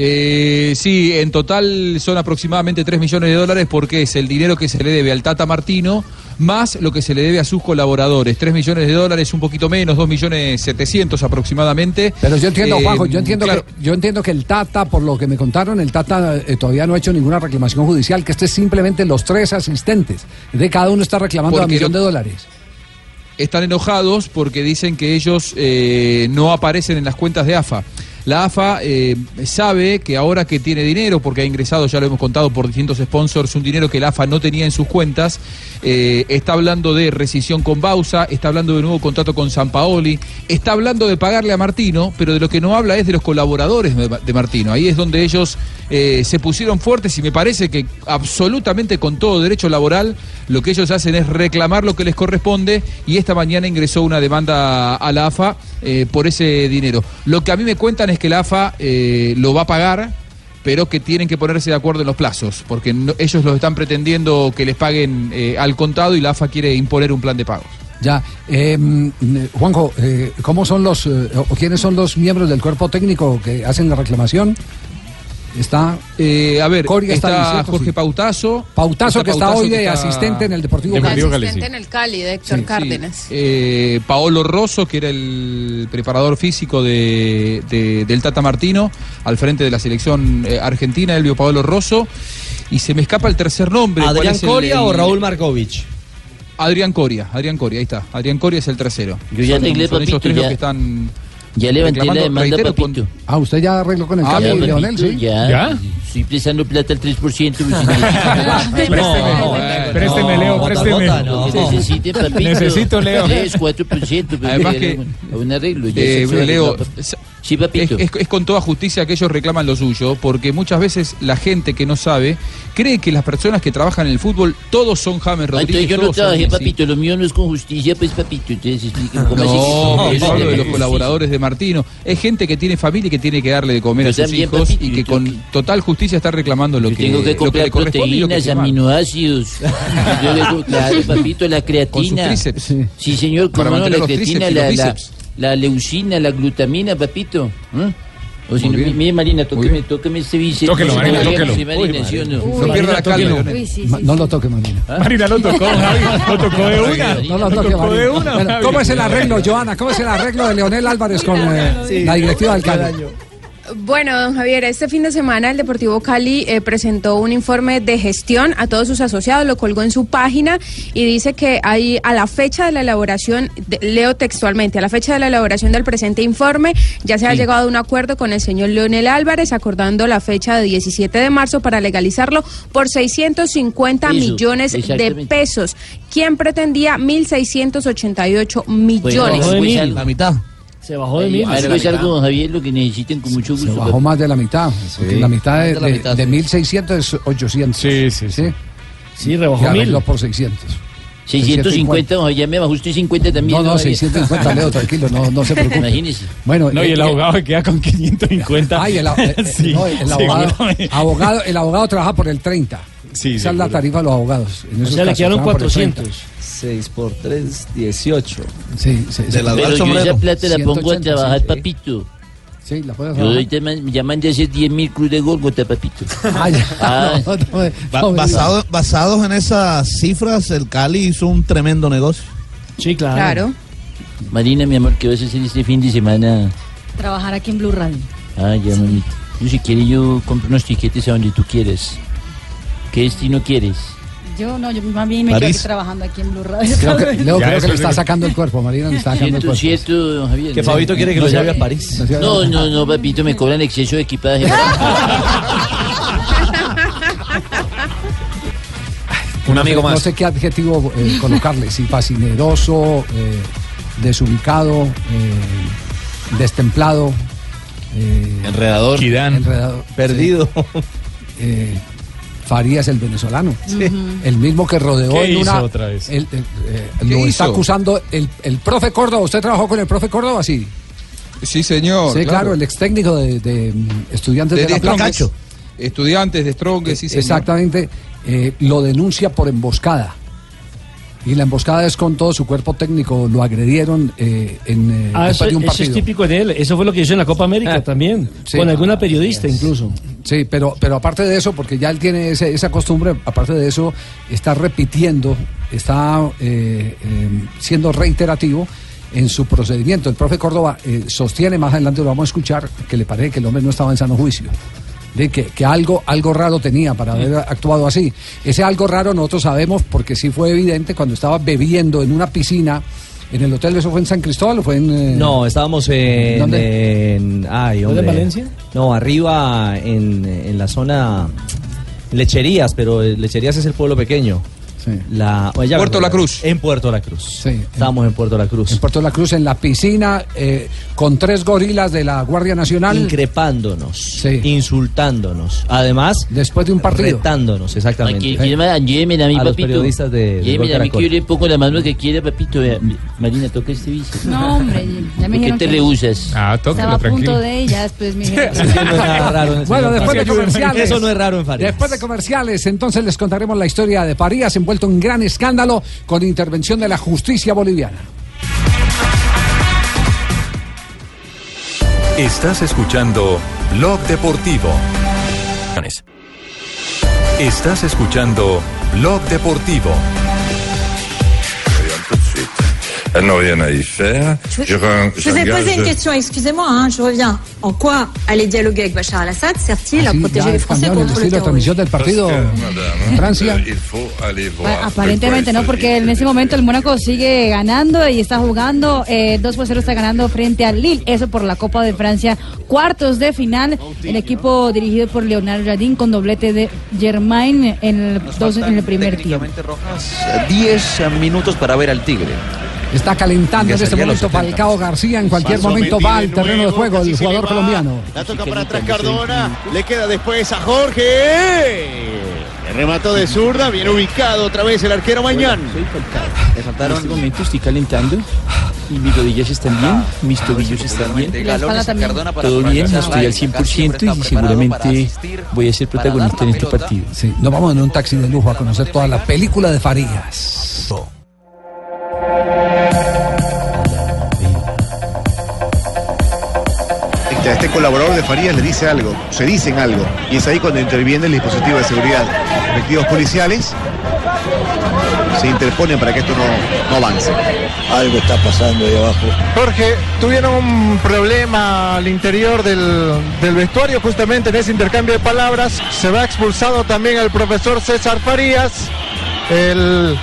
Speaker 27: Eh, sí, en total son aproximadamente 3 millones de dólares porque es el dinero que se le debe al Tata Martino más lo que se le debe a sus colaboradores. 3 millones de dólares, un poquito menos, 2 millones 700 aproximadamente.
Speaker 5: Pero yo entiendo,
Speaker 27: Eh,
Speaker 5: Juanjo, yo entiendo,
Speaker 27: claro,
Speaker 5: que, yo entiendo que el Tata, por lo que me contaron, el Tata eh, todavía no ha hecho ninguna reclamación judicial, que este es simplemente los tres asistentes. De cada uno está reclamando a millón
Speaker 27: lo-
Speaker 5: de dólares.
Speaker 27: están enojados porque dicen que ellos eh, no aparecen en las cuentas de AFA. La AFA eh, sabe que ahora que tiene dinero, porque ha ingresado, ya lo hemos contado, por distintos sponsors, un dinero que la AFA no tenía en sus cuentas, eh, está hablando de rescisión con Bausa, está hablando de nuevo contrato con San Paoli, está hablando de pagarle a Martino, pero de lo que no habla es de los colaboradores de, Martino. Ahí es donde ellos eh, se pusieron fuertes y me parece que absolutamente con todo derecho laboral, lo que ellos hacen es reclamar lo que les corresponde y esta mañana ingresó una demanda a la AFA por ese dinero. Lo que a mí me cuentan es que la AFA eh, lo va a pagar, pero que tienen que ponerse de acuerdo en los plazos, porque ellos los están pretendiendo que les paguen eh, al contado y la AFA quiere imponer un plan de pagos.
Speaker 5: Ya, eh, mm, Juanjo, eh, ¿cómo son los, eh, quiénes son los miembros del cuerpo técnico que hacen la reclamación? Está.
Speaker 27: Eh, a ver,
Speaker 5: Coria está
Speaker 27: Jorge
Speaker 5: sí.
Speaker 27: Pautazo.
Speaker 5: Pautazo que está
Speaker 27: Pautazo
Speaker 5: hoy de
Speaker 27: está-
Speaker 5: asistente en el Deportivo
Speaker 27: de
Speaker 5: Cali.
Speaker 30: Asistente en el Cali de Héctor
Speaker 27: Sí,
Speaker 30: Cárdenas.
Speaker 27: Eh, Paolo Rosso, que era el preparador físico de, de- del Tata Martino, al frente de la selección eh, argentina, Elvio Paolo Rosso. Y se me escapa el tercer nombre. ¿cuál
Speaker 31: ¿Adrián
Speaker 27: el-
Speaker 31: Coria
Speaker 27: el-
Speaker 31: o Raúl Markovich?
Speaker 27: Adrián Coria, Adrián Coria, ahí está. Adrián Coria es el tercero.
Speaker 22: Yo ya
Speaker 27: Son- son tres los que están.
Speaker 22: Ya levanté la demanda,
Speaker 27: reitero, con-
Speaker 22: papito.
Speaker 5: Ah, usted ya arregló con el
Speaker 22: Ah, ya,
Speaker 5: Leonel,
Speaker 22: papito,
Speaker 5: sí.
Speaker 22: Ya. Estoy prestando plata al 3%. pues,
Speaker 12: Présteme, présteme, Leo, présteme.
Speaker 22: Lo que necesite, papito.
Speaker 12: Necesito, Leo.
Speaker 22: 3, 4%. Pues,
Speaker 27: Además
Speaker 22: ya,
Speaker 27: que-
Speaker 22: A un arreglo. Ya
Speaker 27: Eh, Leo,
Speaker 22: arreglado, papito.
Speaker 27: es,
Speaker 22: Sí,
Speaker 27: es- es con toda justicia que ellos reclaman lo suyo, porque muchas veces la gente que no sabe cree que las personas que trabajan en el fútbol todos son James Rodríguez.
Speaker 22: Entonces yo no trabajé,
Speaker 27: Messi.
Speaker 22: papito. Lo mío no es con justicia, pues, papito. Entonces explíqueme cómo así que-
Speaker 27: No,
Speaker 22: cómo
Speaker 27: yo
Speaker 22: es
Speaker 27: hablo de los colaboradores de Martino. Es gente que tiene familia y que tiene que darle de comer
Speaker 22: Yo
Speaker 27: a sus
Speaker 22: también,
Speaker 27: hijos
Speaker 22: papito,
Speaker 27: y
Speaker 22: yo
Speaker 27: que con total justicia está reclamando lo que,
Speaker 22: Tengo que
Speaker 27: que
Speaker 22: comprar
Speaker 27: que
Speaker 22: proteínas,
Speaker 27: mal.
Speaker 22: aminoácidos. Yo le digo, claro, papito, la creatina.
Speaker 27: Con sus tríceps.
Speaker 22: Sí, señor, cómo no, la creatina, la, la. La leucina, la glutamina, papito. ¿eh? O si no, mire, Marina, tóqueme, tóqueme este bíceps.
Speaker 12: Tóquelo, Marina, tóquelo.
Speaker 22: sí, Marina, ¿sí o no?
Speaker 27: No pierda la calma.
Speaker 7: Uy, sí, sí,
Speaker 5: No lo toque, Marina.
Speaker 12: Marina lo tocó, Javi. Lo tocó de una.
Speaker 5: No lo
Speaker 12: Lo
Speaker 5: toque,
Speaker 12: tocó de una,
Speaker 5: Bueno,
Speaker 12: Javi.
Speaker 5: ¿Cómo es el arreglo, Joana? ¿Cómo es el arreglo de Leonel Álvarez con eh, la directiva del Cali?
Speaker 30: Bueno, don Javier, este fin de semana el Deportivo Cali eh, presentó un informe de gestión a todos sus asociados, lo colgó en su página y dice que hay a la fecha de la elaboración, de- leo textualmente, a la fecha de la elaboración del presente informe ya se ha llegado a un acuerdo con el señor Leonel Álvarez acordando la fecha de 17 de marzo para legalizarlo por 650
Speaker 22: Eso,
Speaker 30: millones de pesos, quien pretendía 1.688
Speaker 22: Pues,
Speaker 30: millones.
Speaker 22: no, pues, algo-
Speaker 5: La mitad.
Speaker 9: Se bajó de mil.
Speaker 22: algo es algo, don Javier, lo que necesiten con mucho
Speaker 5: Se
Speaker 22: gusto.
Speaker 5: bajó más de la mitad. La mitad de,
Speaker 22: de la
Speaker 5: de-
Speaker 22: mitad,
Speaker 5: de
Speaker 22: sí.
Speaker 5: 1.600 es 800.
Speaker 13: Sí, sí, sí.
Speaker 9: Sí, rebajó
Speaker 5: Ya
Speaker 9: mil.
Speaker 5: por 600.
Speaker 22: 650, don Javier, me bajó usted 50 también.
Speaker 5: No, no,
Speaker 22: Javier.
Speaker 5: 650, Leo, tranquilo, no, no se preocupe.
Speaker 22: Imagínese.
Speaker 5: Bueno,
Speaker 13: No, y el
Speaker 5: eh,
Speaker 13: abogado se queda con 550.
Speaker 5: Ay, el, a- eh, eh,
Speaker 13: Sí,
Speaker 5: no, el
Speaker 13: sí,
Speaker 5: abogado, el abogado trabaja por el 30.
Speaker 13: Sí,
Speaker 5: Esa es la tarifa de los abogados. En
Speaker 9: O sea, le quedaron
Speaker 5: trabajan por el 30.
Speaker 9: 400.
Speaker 31: 6 por 3, 18.
Speaker 5: Sí, sí, sí.
Speaker 16: De la-
Speaker 22: Pero yo
Speaker 16: sombrero.
Speaker 22: esa plata la pongo a
Speaker 5: 180,
Speaker 22: trabajar,
Speaker 5: sí.
Speaker 22: papito.
Speaker 5: Sí, la puedes
Speaker 22: Yo ahorita man- ya mandé a hacer 10 mil cruz de Gólgota, papito.
Speaker 5: Ah, ya.
Speaker 22: Ah.
Speaker 5: No, no me-
Speaker 16: Ba-
Speaker 5: no me
Speaker 16: basado- basados en esas cifras, el Cali hizo un tremendo negocio.
Speaker 9: Sí, claro.
Speaker 30: Claro.
Speaker 22: Marina, mi amor, ¿qué vas a hacer este fin de semana?
Speaker 7: Trabajar aquí en Blue Radio.
Speaker 22: Ah, ya, mamita. Yo si quieres, yo compro unos tiquetes a donde tú quieras. ¿Qué destino quieres?
Speaker 7: Yo no, yo más bien me quedo aquí trabajando aquí en Blue Radio.
Speaker 5: Creo que,
Speaker 12: Ya,
Speaker 5: creo que le
Speaker 12: es
Speaker 5: está sacando el cuerpo, Marina, le está sacando el
Speaker 22: Cierto,
Speaker 5: cuerpo.
Speaker 22: cierto, don Javier.
Speaker 31: Que Fabito quiere que
Speaker 22: No,
Speaker 31: lo lleve
Speaker 22: no,
Speaker 31: a París.
Speaker 22: No, no, no, papito, me cobran exceso de equipaje.
Speaker 31: Un
Speaker 5: No
Speaker 31: amigo
Speaker 5: sé- No
Speaker 31: más.
Speaker 5: sé qué adjetivo eh, colocarle, si fascineroso, eh, desubicado, eh, destemplado, eh,
Speaker 31: Enredador.
Speaker 12: Kidán.
Speaker 5: enredado.
Speaker 31: Perdido.
Speaker 5: eh, Farías el venezolano. El mismo que rodeó
Speaker 13: ¿Qué
Speaker 5: en
Speaker 13: hizo
Speaker 5: una.
Speaker 13: otra vez?
Speaker 5: el- el, eh,
Speaker 27: ¿Qué
Speaker 5: lo está acusando el, el profe Córdoba. ¿Usted trabajó con el profe Córdoba? Sí.
Speaker 27: Sí, señor.
Speaker 5: sí, claro, el ex técnico de, de, mm, estudiantes de,
Speaker 27: de,
Speaker 5: la Plata.
Speaker 27: Estudiantes de Strongest, sí, señor.
Speaker 5: Exactamente. eh, lo denuncia por emboscada. Y la emboscada es con todo su cuerpo técnico. Lo agredieron eh, en, eh,
Speaker 9: Ah, eso,
Speaker 5: de un
Speaker 9: eso es típico de él. Eso fue lo que hizo en la Copa América también.
Speaker 5: Sí.
Speaker 9: Con alguna periodista incluso.
Speaker 5: Sí, pero, pero aparte de eso, porque ya él tiene ese- esa costumbre, aparte de eso, está repitiendo, está eh, eh, siendo reiterativo en su procedimiento. El profe Córdoba eh, sostiene, más adelante lo vamos a escuchar, que le parece que el hombre no estaba en sano juicio. De que, que algo, algo raro tenía para haber actuado así. Ese algo raro nosotros sabemos porque sí fue evidente cuando estaba bebiendo en una piscina en el hotel, ¿eso fue en San Cristóbal o fue en...? eh,
Speaker 31: No, estábamos en.
Speaker 5: ¿Dónde?
Speaker 31: en- ay,
Speaker 9: ¿No
Speaker 31: hombre.
Speaker 9: en Valencia?
Speaker 31: No, arriba en, en la zona. Lecherías, pero Lecherías es el pueblo pequeño.
Speaker 5: Sí.
Speaker 31: La,
Speaker 27: Puerto La. Cruz.
Speaker 31: En Puerto La Cruz.
Speaker 5: Sí.
Speaker 31: Estábamos en Puerto La Cruz.
Speaker 5: En Puerto La Cruz, en la piscina, eh, con tres gorilas de la Guardia Nacional.
Speaker 31: Increpándonos,
Speaker 5: Sí.
Speaker 31: insultándonos. Además,
Speaker 5: Después de un partido.
Speaker 31: retándonos, exactamente.
Speaker 22: Aquí, a mi
Speaker 31: A los
Speaker 22: papito.
Speaker 31: periodistas de- Gol
Speaker 22: a mí que yo le pongo la mano que quiere, papito. Marina, toca este bici.
Speaker 7: No, hombre, ya me
Speaker 22: ¿Por qué te
Speaker 7: que
Speaker 22: rehusas?
Speaker 12: Ah,
Speaker 7: estaba
Speaker 12: tóquelo,
Speaker 7: a punto
Speaker 12: tranquilo.
Speaker 7: de ya después me dijeron que
Speaker 31: Eso no es nada raro en el
Speaker 5: Bueno, después de comerciales.
Speaker 31: Eso no es raro en Farías.
Speaker 5: Después de comerciales, entonces les contaremos la historia de Farías envuelto en gran escándalo con intervención de la justicia boliviana.
Speaker 19: Estás escuchando Blog Deportivo.
Speaker 13: Estás escuchando Blog Deportivo.
Speaker 32: Elles n'ont rien à y faire.
Speaker 18: Je,
Speaker 32: Je
Speaker 18: je vous ai posé une question, excusez-moi, hein, je reviens. En quoi aller dialoguer avec Bachar al-Assad sert-il à
Speaker 5: Así
Speaker 18: protéger les Français contre le
Speaker 5: del partido en Francia.
Speaker 32: Il faut aller voir.
Speaker 7: Bueno, aparentemente no, porque en ese momento el Mónaco sigue ganando y está jugando eh, 2 por 0 está ganando frente al Lille, eso por la Copa de Francia, cuartos de final, el equipo dirigido por Leonardo Jardín con doblete de Germain en el, dos en el primer tiempo.
Speaker 33: 10 minutos para ver al Tigre.
Speaker 5: Está calentando en este momento
Speaker 33: 70.
Speaker 5: Falcao García. En cualquier
Speaker 33: Paso
Speaker 5: momento va al terreno de juego el jugador
Speaker 33: le va.
Speaker 5: colombiano.
Speaker 34: La toca para atrás Cardona. Le queda después a Jorge. El remató de zurda. Bien ubicado otra vez el arquero Mañán.
Speaker 11: En este momento estoy calentando y mis rodillas están bien, mis tobillos están bien,
Speaker 7: La espalda también.
Speaker 11: todo bien, estoy al 100% y seguramente voy a ser protagonista en este partido.
Speaker 5: Sí, nos vamos en un taxi de lujo a conocer toda la película de Farías.
Speaker 35: A este colaborador de Farías le dice algo, se dicen algo, y es ahí cuando interviene el dispositivo de seguridad. Efectivos policiales se interponen para que esto no, no avance.
Speaker 36: Algo está pasando ahí abajo.
Speaker 37: Jorge, tuvieron un problema al interior del, del vestuario, justamente en ese intercambio de palabras. Se va expulsado también el profesor César Farías, el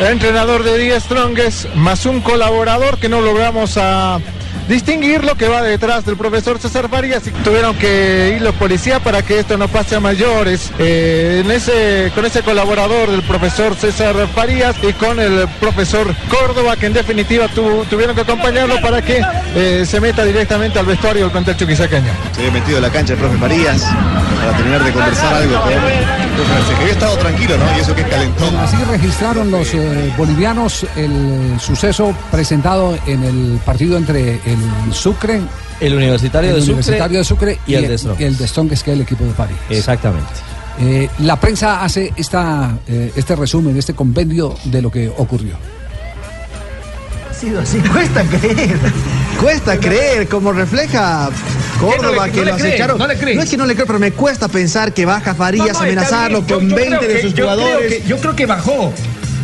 Speaker 37: entrenador de Die Strongest, más un colaborador que no logramos a distinguir lo que va detrás del profesor César Farías y tuvieron que ir los policías para que esto no pase a mayores. Eh, en ese, con ese colaborador del profesor César Farías y con el profesor Córdoba, que en definitiva tu- tuvieron que acompañarlo para que eh, se meta directamente al vestuario del plantel chuquisaqueño.
Speaker 35: Se había metido en la cancha el profe Farías para terminar de conversar algo con. Se había estado tranquilo, ¿no? Y eso que es calentón.
Speaker 5: Así registraron los eh, bolivianos el suceso presentado en el partido entre el Sucre,
Speaker 38: El Universitario
Speaker 5: el
Speaker 38: de Sucre
Speaker 5: Universitario de Sucre
Speaker 38: y el de Strongest.
Speaker 5: y el de Strongest, que es el equipo de París.
Speaker 38: Exactamente.
Speaker 5: Eh, la prensa hace esta, eh, este resumen, este compendio de lo que ocurrió.
Speaker 8: Ha sido así, cuesta creer. Cuesta creer, como refleja Córdoba que
Speaker 39: ¿No le- no
Speaker 8: lo acecharon.
Speaker 39: ¿No le crees?
Speaker 8: es que no le creo, pero me cuesta pensar que baja Farías
Speaker 39: No, no,
Speaker 8: amenazarlo con.
Speaker 39: Yo- yo
Speaker 8: 20
Speaker 39: creo
Speaker 8: de
Speaker 39: que-
Speaker 8: sus
Speaker 39: yo creo
Speaker 8: jugadores.
Speaker 39: que- yo creo que bajó.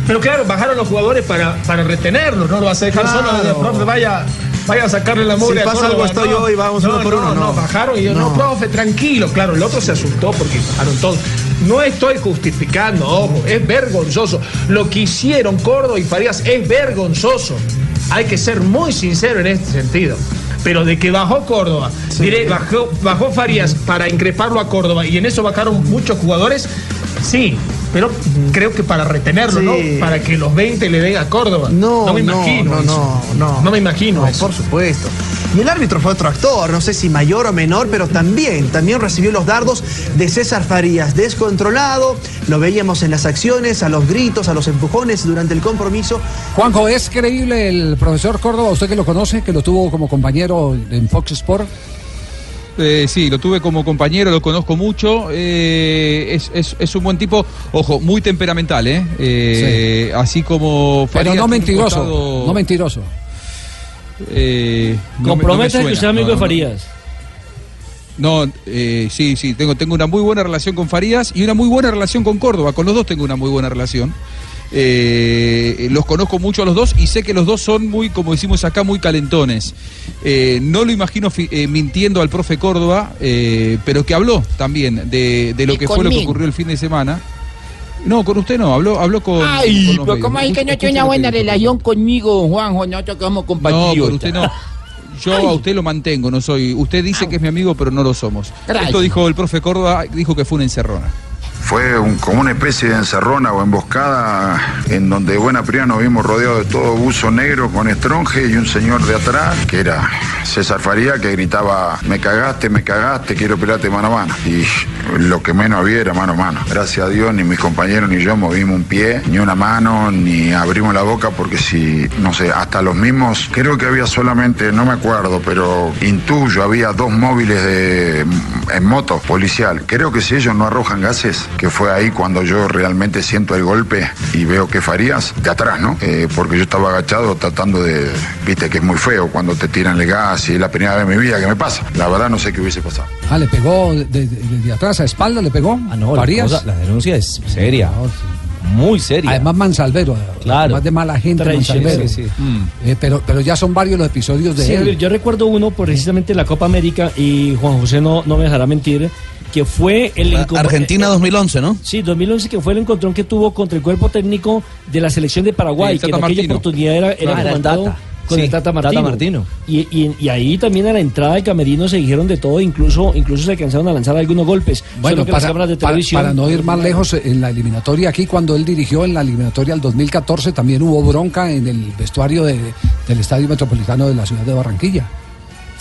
Speaker 39: Pero claro, bajaron los jugadores para, para retenerlo, no lo vas a dejar
Speaker 8: Claro.
Speaker 39: solo profe, vaya, vaya a sacarle la mugre
Speaker 8: Si pasa
Speaker 39: Córdoba,
Speaker 8: algo, estoy
Speaker 39: no.
Speaker 8: yo y vamos
Speaker 39: no,
Speaker 8: uno por
Speaker 39: no,
Speaker 8: uno,
Speaker 39: No,
Speaker 8: no.
Speaker 39: bajaron y yo, no.
Speaker 8: No.
Speaker 39: profe, tranquilo. Claro, el otro se asustó porque bajaron todos. No estoy justificando, ojo, es vergonzoso. Lo que hicieron Córdoba y Farías es vergonzoso. Hay que ser muy sincero en este sentido. Pero de que bajó Córdoba, diré, bajó, bajó Farías para increparlo a Córdoba y en eso bajaron muchos jugadores, sí, pero creo que para retenerlo,
Speaker 8: Sí.
Speaker 39: ¿no? Para que los 20 le den a Córdoba.
Speaker 8: No,
Speaker 39: me
Speaker 8: no,
Speaker 39: imagino.
Speaker 8: no, no, no.
Speaker 39: No me imagino
Speaker 8: No,
Speaker 39: eso.
Speaker 8: por supuesto. Y el árbitro fue otro actor, no sé si mayor o menor, pero también, también recibió los dardos de César Farías, descontrolado, lo veíamos en las acciones, a los gritos, a los empujones durante el compromiso.
Speaker 5: Juanjo, ¿es creíble el profesor Córdoba, usted que lo conoce, que lo tuvo como compañero en Fox Sport?
Speaker 27: Eh, sí, lo tuve como compañero, lo conozco mucho. eh, es, es- es un buen tipo, ojo, muy temperamental, ¿eh? Eh, Así como.
Speaker 5: Pero
Speaker 27: Farías
Speaker 5: no mentiroso,
Speaker 27: costado,
Speaker 5: no mentiroso.
Speaker 27: eh, no me- no me
Speaker 9: Compromete que es amigo
Speaker 27: no,
Speaker 9: de. Farías.
Speaker 27: No, eh, sí, sí, tengo, tengo una muy buena relación con Farías y una muy buena relación con Córdoba. Con los dos tengo una muy buena relación. Eh, los conozco mucho a los dos y sé que los dos son muy, como decimos acá, muy calentones. Eh, no lo imagino eh, mintiendo al profe Córdoba, pero que habló también de, de lo
Speaker 10: Y
Speaker 27: que fue lo que ocurrió el fin de semana. No, con usted no, habló, habló con.
Speaker 10: Ay,
Speaker 27: con
Speaker 10: pero. ¿cómo es que no tiene una buena relación conmigo, Juanjo? Nosotros que somos
Speaker 27: No,
Speaker 10: compatriotas.
Speaker 27: por usted no. Yo a usted lo mantengo, no soy. Usted dice que es mi amigo, pero no lo somos.
Speaker 10: Gracias.
Speaker 27: Esto dijo el profe Córdoba, dijo que fue una encerrona.
Speaker 40: Fue un- como una especie de encerrona o emboscada en donde de buena primera nos vimos rodeados de todo buzo negro con estronje y un señor de atrás que era César Faría que gritaba me cagaste, me cagaste, quiero pelarte mano a mano. Y lo que menos había era mano a mano. Gracias a Dios ni mis compañeros ni yo movimos un pie, ni una mano, ni abrimos la boca porque si, no sé, hasta los mismos, creo que había solamente, no me acuerdo, pero intuyo, había dos móviles de en moto policial. Creo que si ellos no arrojan gases, que fue ahí cuando yo realmente siento el golpe y veo que Farías, de atrás, ¿no? Eh, porque yo estaba agachado tratando de, viste que es muy feo cuando te tiran el gas y es la primera vez de mi vida que me pasa. La verdad no sé qué hubiese pasado.
Speaker 5: Ah, le pegó desde de, de atrás a espalda, le pegó. Ah,
Speaker 31: no, la,
Speaker 5: Farías.
Speaker 31: cosa- la denuncia es seria. Muy seria.
Speaker 5: Además, Mansalvero.
Speaker 31: Claro.
Speaker 5: Más de mala gente, Mansalvero.
Speaker 9: sí, sí.
Speaker 5: Eh, pero, pero ya son varios los episodios de
Speaker 9: Sí,
Speaker 5: él.
Speaker 9: Yo recuerdo uno precisamente en la Copa América y Juan José no, no me dejará mentir que fue el encom-
Speaker 16: Argentina
Speaker 9: eh,
Speaker 16: 2011, ¿no?
Speaker 9: Sí, 2011 que fue el encontrón que tuvo contra el cuerpo técnico de la selección de Paraguay, que en
Speaker 27: Tata
Speaker 9: aquella
Speaker 27: Martino.
Speaker 9: oportunidad era, era comandado
Speaker 31: Tata.
Speaker 9: con
Speaker 31: Sí,
Speaker 9: el Tata
Speaker 31: Tata
Speaker 9: Martino.
Speaker 31: Martino.
Speaker 9: Y, y- y ahí también a la entrada de Camerino se dijeron de todo, incluso incluso se alcanzaron a lanzar algunos golpes.
Speaker 5: Bueno,
Speaker 9: las
Speaker 5: para,
Speaker 9: cámaras de
Speaker 5: para-
Speaker 9: televisión
Speaker 5: para no ir más lejos, en la eliminatoria aquí, cuando él dirigió en la eliminatoria al 2014, también hubo bronca en el vestuario de- del Estadio Metropolitano de la ciudad de Barranquilla.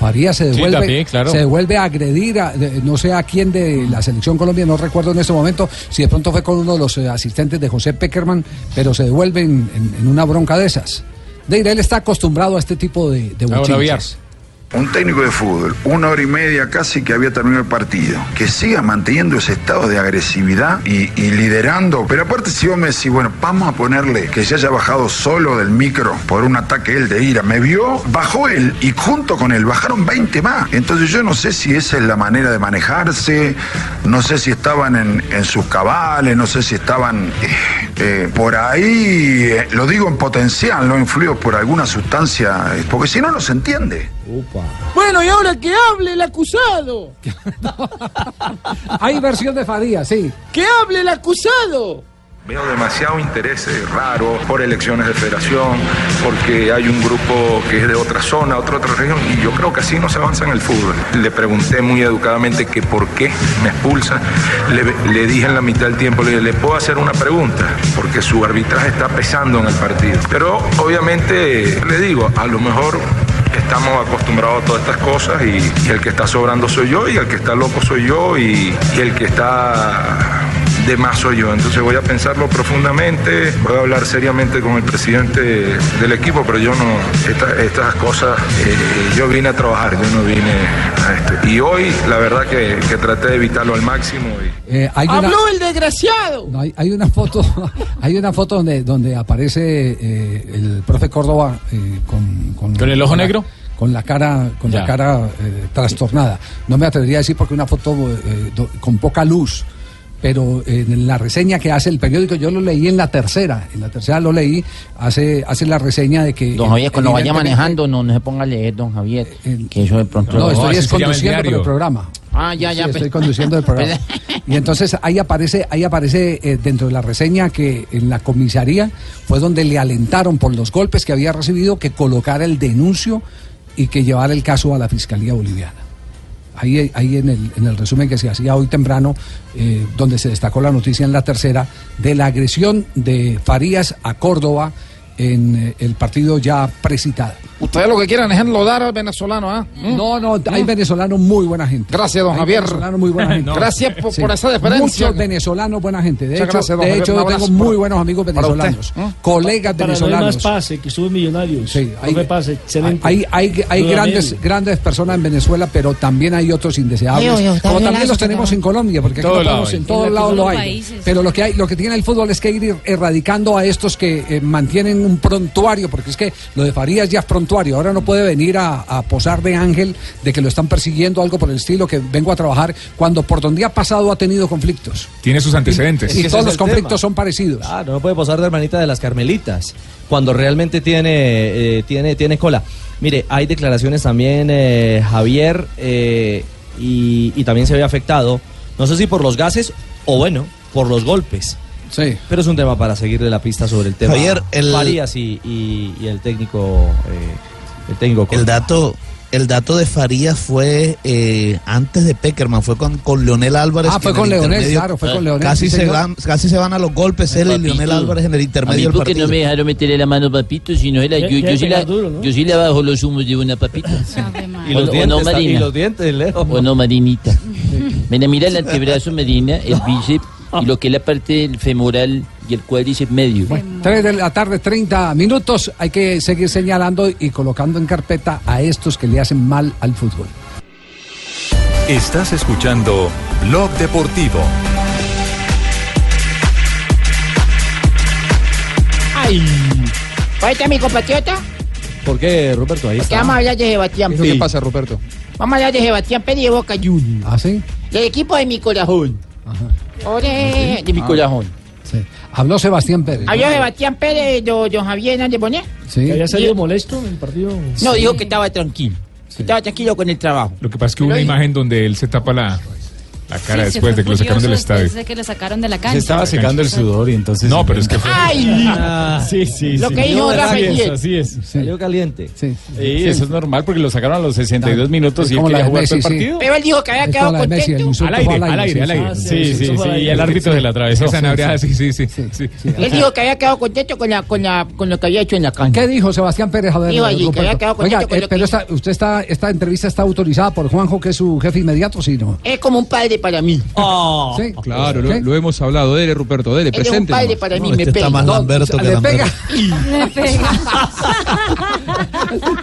Speaker 5: Faría se
Speaker 13: Sí,
Speaker 5: devuelve,
Speaker 13: también, claro.
Speaker 5: se devuelve a agredir, a- de- no sé a quién de la selección Colombia, no recuerdo en este momento si de pronto fue con uno de los eh, asistentes de José Peckerman, pero se devuelve en, en- en una bronca de esas. Deira, él está acostumbrado a este tipo de, de.
Speaker 40: Un técnico de fútbol, una hora y media casi que había terminado el partido, que siga manteniendo ese estado de agresividad y, liderando. Pero aparte, si vos me decís, bueno, vamos a ponerle que se haya bajado solo del micro por un ataque él de ira, me vio, bajó él y junto con él bajaron 20 más. Entonces, yo no sé si esa es la manera de manejarse, no sé si estaban en, sus cabales, no sé si estaban eh, eh, por ahí, eh, lo digo en potencial, no influidos por alguna sustancia, porque si no, no se entiende.
Speaker 41: Bueno, y ahora que hable el acusado.
Speaker 5: Hay versión de Faría, sí.
Speaker 41: Que hable el acusado.
Speaker 26: Veo demasiado interés eh, raro por elecciones de federación, porque hay un grupo que es de otra zona, otra otra región, y yo creo que así no se avanza en el fútbol. Le pregunté muy educadamente que por qué me expulsa. Le, le dije en la mitad del tiempo, le dije, ¿le puedo hacer una pregunta? Porque su arbitraje está pesando en el partido. Pero obviamente le digo, a lo mejor estamos acostumbrados a todas estas cosas y, el que está sobrando soy yo y el que está loco soy yo y el que está de más soy yo. Entonces voy a pensarlo profundamente, voy a hablar seriamente con el presidente del equipo, pero yo no, esta- estas cosas, eh, yo vine a trabajar, yo no vine a esto. Y hoy la verdad que, que traté de evitarlo al máximo. y-
Speaker 5: Eh, hay una-
Speaker 41: Habló el desgraciado.
Speaker 5: No, hay, hay una foto, hay una foto donde, donde aparece eh, el profe Córdoba eh, con,
Speaker 13: ¿Con el ojo
Speaker 5: la-
Speaker 13: negro?
Speaker 5: con la cara, con la cara eh, trastornada. No me atrevería a decir porque una foto eh, do- con poca luz. Pero eh, en la reseña que hace el periódico, yo lo leí en la tercera, en la tercera lo leí, hace, hace la reseña de que...
Speaker 22: Don Javier, cuando vaya manejando, no, no se ponga a leer, don Javier, que eso de pronto...
Speaker 5: No, estoy es conduciendo el programa.
Speaker 22: Ah, ya,
Speaker 5: Sí,
Speaker 22: ya.
Speaker 5: estoy
Speaker 22: pues.
Speaker 5: conduciendo el programa. Y entonces ahí aparece, ahí aparece eh, dentro de la reseña que en la comisaría fue donde le alentaron por los golpes que había recibido que colocara el denuncio y que llevara el caso a la Fiscalía Boliviana. Ahí, ahí en, el, en el resumen que se hacía hoy temprano, eh, donde se destacó la noticia en la tercera, de la agresión de Farías a Córdoba en eh, el partido ya precitado.
Speaker 41: Ustedes lo que quieren es enlodar al venezolano, ¿ah? ¿Mm?
Speaker 5: No, no, hay venezolanos muy buena gente.
Speaker 41: Gracias, don
Speaker 5: Hay
Speaker 41: Javier.
Speaker 5: venezolanos muy buena gente.
Speaker 41: Gracias por, por esa deferencia.
Speaker 5: Muchos venezolanos buena gente. De
Speaker 41: Muchas
Speaker 5: hecho,
Speaker 41: gracias,
Speaker 5: de hecho
Speaker 41: Un
Speaker 5: yo tengo
Speaker 41: abrazo
Speaker 5: muy
Speaker 41: para-
Speaker 5: buenos amigos
Speaker 41: para
Speaker 5: venezolanos,
Speaker 41: ¿Mm?
Speaker 5: colegas
Speaker 9: Para no hay más
Speaker 5: venezolanos.
Speaker 9: pase, que estuvo en Millonarios.
Speaker 5: Sí, hay,
Speaker 9: Profe Pase, excelente.
Speaker 5: hay, hay, hay grandes, grandes personas en Venezuela, pero también hay otros indeseables.
Speaker 9: Oye, está
Speaker 5: como también los tenemos en Colombia, porque aquí
Speaker 13: Todo
Speaker 5: no
Speaker 13: lado
Speaker 5: en todos lados lo hay.
Speaker 7: países.
Speaker 5: Pero lo que hay, lo que tiene el fútbol es que ir erradicando a estos que eh, mantienen un prontuario, porque es que lo de Farías ya es prontuario. Ahora no puede venir a, a posar de ángel de que lo están persiguiendo, algo por el estilo, que vengo a trabajar, cuando por donde ha pasado ha tenido conflictos.
Speaker 12: Tiene sus antecedentes.
Speaker 5: Y todos los conflictos
Speaker 31: tema.
Speaker 5: son parecidos.
Speaker 31: Claro, no puede posar de hermanita de las Carmelitas cuando realmente tiene, eh, tiene, tiene cola. Mire, hay declaraciones también, eh, Javier, eh, y, y también se ve afectado, no sé si por los gases o bueno, por los golpes.
Speaker 5: Sí.
Speaker 31: Pero es un tema para seguirle la pista sobre el tema.
Speaker 16: Javier, el-
Speaker 31: Farías y, y- y el técnico, eh, el técnico.
Speaker 16: El dato, el dato de Farías fue eh, antes de Peckerman, fue con, con Leonel Álvarez.
Speaker 5: Ah, fue con
Speaker 16: el
Speaker 5: Leonel, claro, fue con Leonel,
Speaker 16: Casi,
Speaker 5: sí,
Speaker 16: se
Speaker 5: señor.
Speaker 16: van, casi se van a los golpes él y Leonel Álvarez en el
Speaker 22: A mí
Speaker 16: intermedio del
Speaker 22: porque no
Speaker 16: partido.
Speaker 22: me dejaron meterle la mano papito, si no era yo, yo, sí la,
Speaker 9: duro, ¿no?
Speaker 22: yo sí le bajo los humos de una papita.
Speaker 31: Y
Speaker 22: O-
Speaker 31: los
Speaker 22: o
Speaker 31: dientes,
Speaker 22: no,
Speaker 31: ta- y los dientes, Leo.
Speaker 22: O no, Marinita. Mira, mira el antebrazo, Marina, el bíceps y lo que es la parte del femoral y el cuádriceps medio.
Speaker 5: 3 de la tarde, 30 minutos. Hay que seguir señalando y colocando en carpeta a estos que le hacen mal al fútbol.
Speaker 42: Estás escuchando Blog Deportivo.
Speaker 6: Ay. Oíste, mi compatriota,
Speaker 31: ¿Por qué, Ruperto? Ahí está.
Speaker 6: vamos a hablar de Sebastián
Speaker 27: ¿Qué
Speaker 6: Pérez.
Speaker 27: pasa, Ruperto?
Speaker 6: Vamos a hablar de Sebastián Pérez de Boca Juniors.
Speaker 5: ¿Ah, sí?
Speaker 6: Del equipo de mi corazón. Ore, de mi
Speaker 5: Ah.
Speaker 6: corazón.
Speaker 5: Sí. Habló Sebastián Pérez.
Speaker 6: Habló Sebastián Pérez, don, don Javier Hernández Bonet.
Speaker 5: Sí.
Speaker 9: ¿Que había salido molesto en el partido?
Speaker 6: No, dijo que estaba tranquilo. Que estaba tranquilo con el trabajo.
Speaker 12: Lo que pasa es que hubo una imagen donde él se tapa la, la cara
Speaker 7: Sí,
Speaker 12: después de que lo sacaron del estadio.
Speaker 7: Después de que lo sacaron de la cancha.
Speaker 13: Se estaba secando el sudor y entonces.
Speaker 12: No, pero es que fue.
Speaker 6: ¡Ay!
Speaker 13: sí, sí.
Speaker 6: Lo
Speaker 13: sí.
Speaker 6: que dijo
Speaker 13: Así
Speaker 6: Rafael.
Speaker 13: Así es.
Speaker 31: Salió caliente.
Speaker 5: Sí.
Speaker 13: Sí, eso es normal porque lo sacaron a los 62 minutos y él
Speaker 5: como la
Speaker 13: quería jugar todo el partido.
Speaker 6: Pero él dijo que había quedado contento.
Speaker 13: Al aire,
Speaker 5: al aire,
Speaker 13: al
Speaker 5: sí,
Speaker 13: aire.
Speaker 5: sí.
Speaker 13: Sí, sí, sí. Y el árbitro se la atravesó.
Speaker 12: Sanabria, sí, sí, sí. sí, sí.
Speaker 6: Él dijo que había quedado contento con, la, con, la, con lo que había hecho en la cancha.
Speaker 5: ¿Qué dijo Sebastián Pérez? A ver,
Speaker 6: Dijo allí que había quedado
Speaker 5: Oiga,
Speaker 6: contento con
Speaker 5: eh, pero usted está, esta entrevista está autorizada por Juanjo, que es su jefe inmediato, ¿sí no?
Speaker 6: Es como un padre para mí.
Speaker 5: Sí.
Speaker 27: Claro, lo, hemos hablado. Dele, Ruperto, dele,
Speaker 6: es un
Speaker 27: presente.
Speaker 6: padre
Speaker 27: nomás.
Speaker 6: para mí,
Speaker 43: No,
Speaker 6: me
Speaker 43: este está
Speaker 6: pega.
Speaker 43: más Lamberto que
Speaker 5: le
Speaker 43: Lamberto.
Speaker 5: pega.
Speaker 7: Le pega.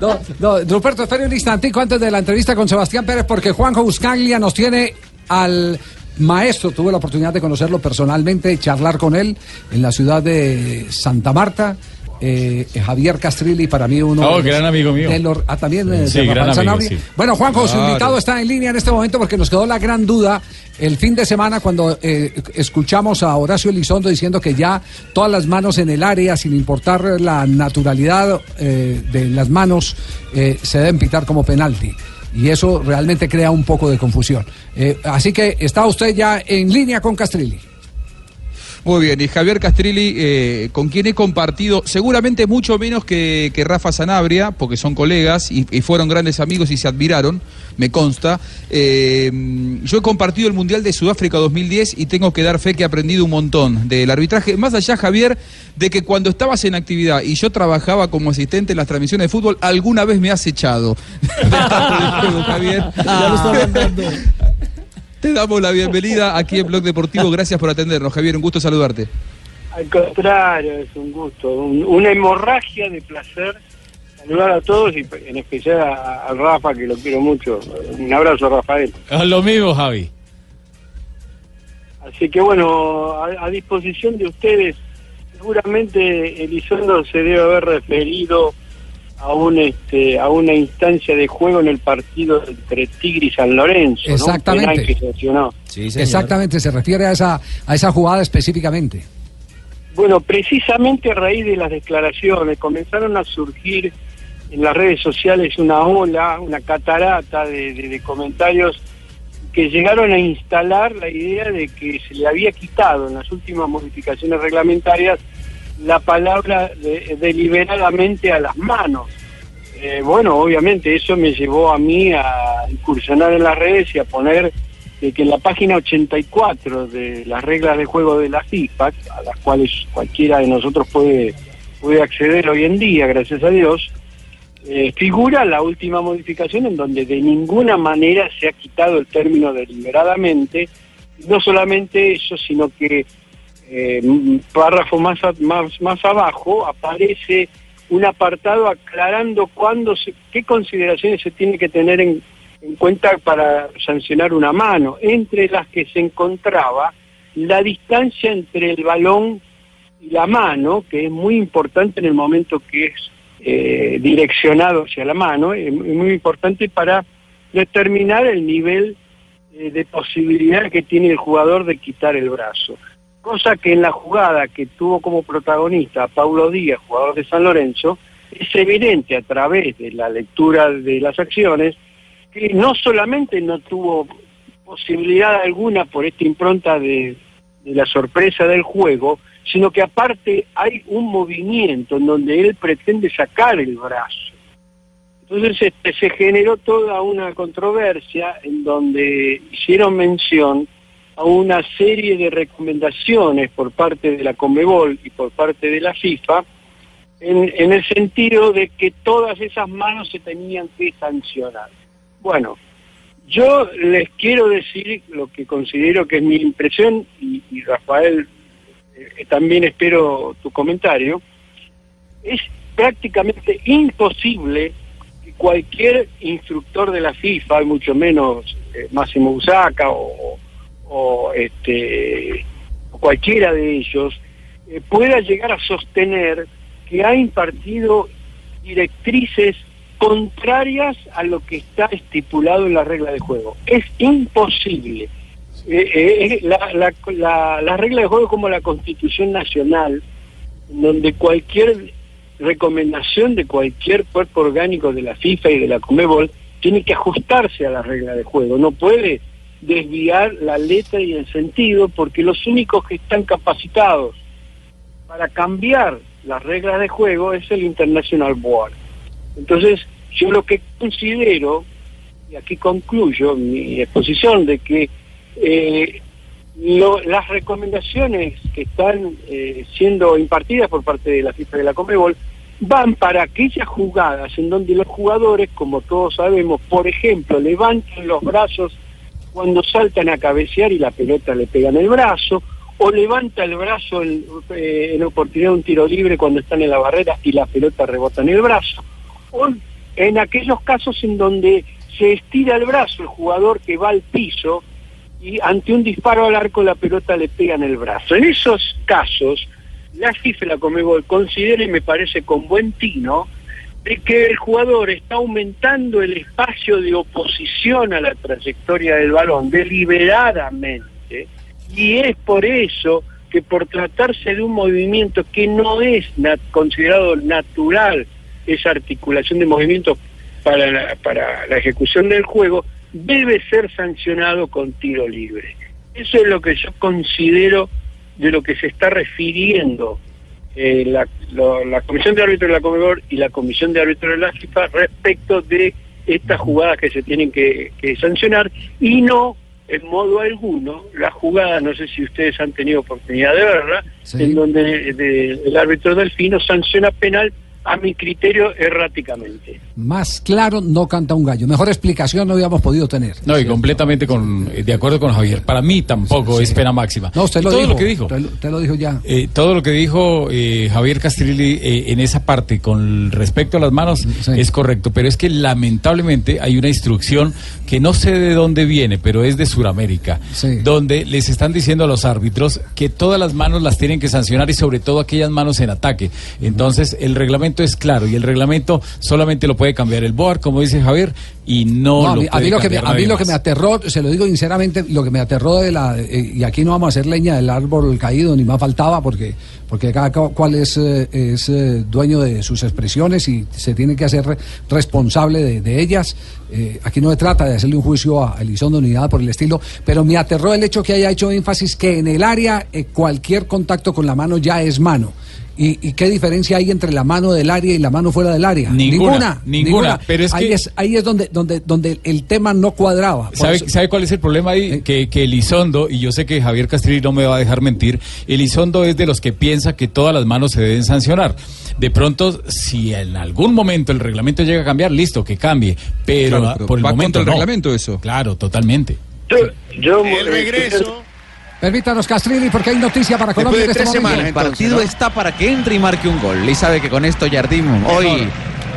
Speaker 5: No, no, Ruperto, espere un instantico antes de la entrevista con Sebastián Pérez, porque Juanjo Buscaglia nos tiene al maestro. Tuve la oportunidad de conocerlo personalmente, charlar con él en la ciudad de Santa Marta. Eh, Javier Castrilli, para mí uno.
Speaker 13: Oh,
Speaker 5: de los-
Speaker 13: gran amigo mío.
Speaker 5: de los- ah, también eh,
Speaker 13: Sí,
Speaker 5: de
Speaker 13: gran
Speaker 5: Rafael
Speaker 13: amigo,
Speaker 5: Sanabria.
Speaker 13: sí.
Speaker 5: Bueno, Juanjo, su invitado está en línea en este momento porque nos quedó la gran duda el fin de semana cuando eh, escuchamos a Horacio Elizondo diciendo que ya todas las manos en el área, sin importar la naturalidad eh, de las manos, eh, se deben pitar como penalti. Y eso realmente crea un poco de confusión. Eh, así que está usted ya en línea con Castrilli.
Speaker 27: Muy bien, y Javier Castrilli, eh, con quien he compartido seguramente mucho menos que, que Rafa Sanabria, porque son colegas y, y fueron grandes amigos y se admiraron, me consta. Eh, yo he compartido el Mundial de Sudáfrica 2010 y tengo que dar fe que he aprendido un montón del arbitraje. Más allá, Javier, de que cuando estabas en actividad y yo trabajaba como asistente en las transmisiones de fútbol, alguna vez me has echado. de juego, Javier.
Speaker 9: Ya lo está mandando.
Speaker 27: Te damos la bienvenida aquí en Blog Deportivo. Gracias por atendernos, Javier. Un gusto saludarte.
Speaker 42: Al contrario, es un gusto, un- una hemorragia de placer saludar a todos y en especial a, a Rafa, que lo quiero mucho. Un abrazo, Rafael.
Speaker 13: Ah, Lo mismo, Javi.
Speaker 42: Así que bueno, a, a disposición de ustedes, seguramente Elizondo se debe haber referido a un este a una instancia de juego en el partido entre Tigre y San Lorenzo, ¿no?
Speaker 5: Exactamente.
Speaker 42: que sancionó.
Speaker 5: Exactamente, se refiere a esa, a esa jugada específicamente.
Speaker 42: Bueno, precisamente a raíz de las declaraciones comenzaron a surgir en las redes sociales una ola, una catarata de, de- de comentarios que llegaron a instalar la idea de que se le había quitado en las últimas modificaciones reglamentarias la palabra de- deliberadamente a las manos. Eh, bueno, obviamente eso me llevó a mí a incursionar en las redes y a poner de que en la página 84 de las reglas de juego de la FIFA, a las cuales cualquiera de nosotros puede, puede acceder hoy en día, gracias a Dios, eh, figura la última modificación en donde de ninguna manera se ha quitado el término deliberadamente, no solamente eso, sino que eh, párrafo más, más, más abajo aparece un apartado aclarando cuándo se- qué consideraciones se tiene que tener en, en cuenta para sancionar una mano, entre las que se encontraba la distancia entre el balón y la mano, que es muy importante en el momento que es eh, direccionado hacia la mano, es muy muy importante para determinar el nivel eh, de posibilidad que tiene el jugador de quitar el brazo. Cosa que en la jugada que tuvo como protagonista Paulo Díaz, jugador de San Lorenzo, es evidente a través de la lectura de las acciones que no solamente no tuvo posibilidad alguna por esta impronta de, de la sorpresa del juego, sino que aparte hay un movimiento en donde él pretende sacar el brazo. Entonces este, se generó toda una controversia en donde hicieron mención a una serie de recomendaciones por parte de la Conmebol y por parte de la FIFA en, en el sentido de que todas esas manos se tenían que sancionar. Bueno, yo les quiero decir lo que considero que es mi impresión y, Rafael, eh, también espero tu comentario, es prácticamente imposible que cualquier instructor de la FIFA, y mucho menos eh, Máximo Usaca o, o, este, cualquiera de ellos, eh, pueda llegar a sostener que ha impartido directrices contrarias a lo que está estipulado en la regla de juego. Es imposible. Eh, eh, la, la, la, la regla de juego es como la Constitución Nacional, donde cualquier recomendación de cualquier cuerpo orgánico de la FIFA y de la Comebol tiene que ajustarse a la regla de juego, no puede desviar la letra y el sentido porque los únicos que están capacitados para cambiar las reglas de juego es el International Board. Entonces, yo lo que considero, y aquí concluyo mi exposición, de que eh, lo- las recomendaciones que están eh, siendo impartidas por parte de la FIFA de la Comebol van para aquellas jugadas en donde los jugadores, como todos sabemos, por ejemplo, levantan los brazos cuando saltan a cabecear y la pelota le pega en el brazo, o levanta el brazo en, eh, oportunidad de un tiro libre cuando están en la barrera y la pelota rebota en el brazo, o en aquellos casos en donde se estira el brazo el jugador que va al piso y ante un disparo al arco la pelota le pega en el brazo. En esos casos, la la Comebol considera, y me parece con buen tino, de que el jugador está aumentando el espacio de oposición a la trayectoria del balón deliberadamente, y es por eso que por tratarse de un movimiento que no es considerado natural, esa articulación de movimientos para la, para la ejecución del juego, debe ser sancionado con tiro libre. Eso es lo que yo considero de lo que se está refiriendo eh, la, lo- la Comisión de Árbitros de la Comebol y la Comisión de Árbitros de la FIFA respecto de estas jugadas que se tienen que, que sancionar y no en modo alguno las jugadas, no sé si ustedes han tenido oportunidad de verla, en donde de- el árbitro delfino sanciona penal a mi criterio erráticamente.
Speaker 5: Más claro no canta un gallo. Mejor explicación no habíamos podido tener.
Speaker 13: No, y completamente con, eh, de acuerdo con Javier. Para mí tampoco es pena máxima.
Speaker 5: No, usted lo
Speaker 13: todo
Speaker 5: dijo.
Speaker 13: lo que dijo.
Speaker 5: Usted, usted lo dijo ya.
Speaker 13: Eh, todo lo que dijo eh, Javier Castrilli eh, en esa parte con respecto a las manos es correcto, pero es que lamentablemente hay una instrucción que no sé de dónde viene, pero es de Sudamérica, donde les están diciendo a los árbitros que todas las manos las tienen que sancionar y sobre todo aquellas manos en ataque. Entonces el reglamento es claro y el reglamento solamente lo puede cambiar el BOAR, como dice Javier, y no,
Speaker 5: No, a
Speaker 13: lo
Speaker 5: a
Speaker 13: puede
Speaker 5: mí lo que me, a mí lo que me aterró, se lo digo sinceramente, lo que me aterró de la eh, y aquí no vamos a hacer leña del árbol caído ni más faltaba porque porque cada cu- cual es eh, es eh, dueño de sus expresiones y se tiene que hacer re- responsable de, de ellas. Aquí no se trata de hacerle un juicio a Elizondo ni nada por el estilo, pero me aterró el hecho que haya hecho énfasis que en el área cualquier contacto con la mano ya es mano. ¿Y, y qué diferencia hay entre la mano del área y la mano fuera del área?
Speaker 13: Ninguna, ninguna, pero es
Speaker 5: ahí
Speaker 13: que-
Speaker 5: es ahí es donde donde donde el tema no cuadraba.
Speaker 13: ¿Sabe,
Speaker 5: eso-
Speaker 13: sabe cuál es el problema ahí? Que, que Elizondo, y yo sé que Javier Castrilli no me va a dejar mentir, Elizondo es de los que piensa que todas las manos se deben sancionar. De pronto, si en algún momento el reglamento llega a cambiar, listo, que cambie. Pero,
Speaker 27: Claro, pero
Speaker 13: por el
Speaker 27: va
Speaker 13: momento
Speaker 27: contra el
Speaker 13: no.
Speaker 27: reglamento eso.
Speaker 13: Claro, totalmente.
Speaker 42: Yo,
Speaker 35: El regreso.
Speaker 5: Permítanos, Castrilli, porque hay noticia para Colombia en este momento.
Speaker 44: el partido está para que entre y marque un gol. Y sabe que con esto Jardim hoy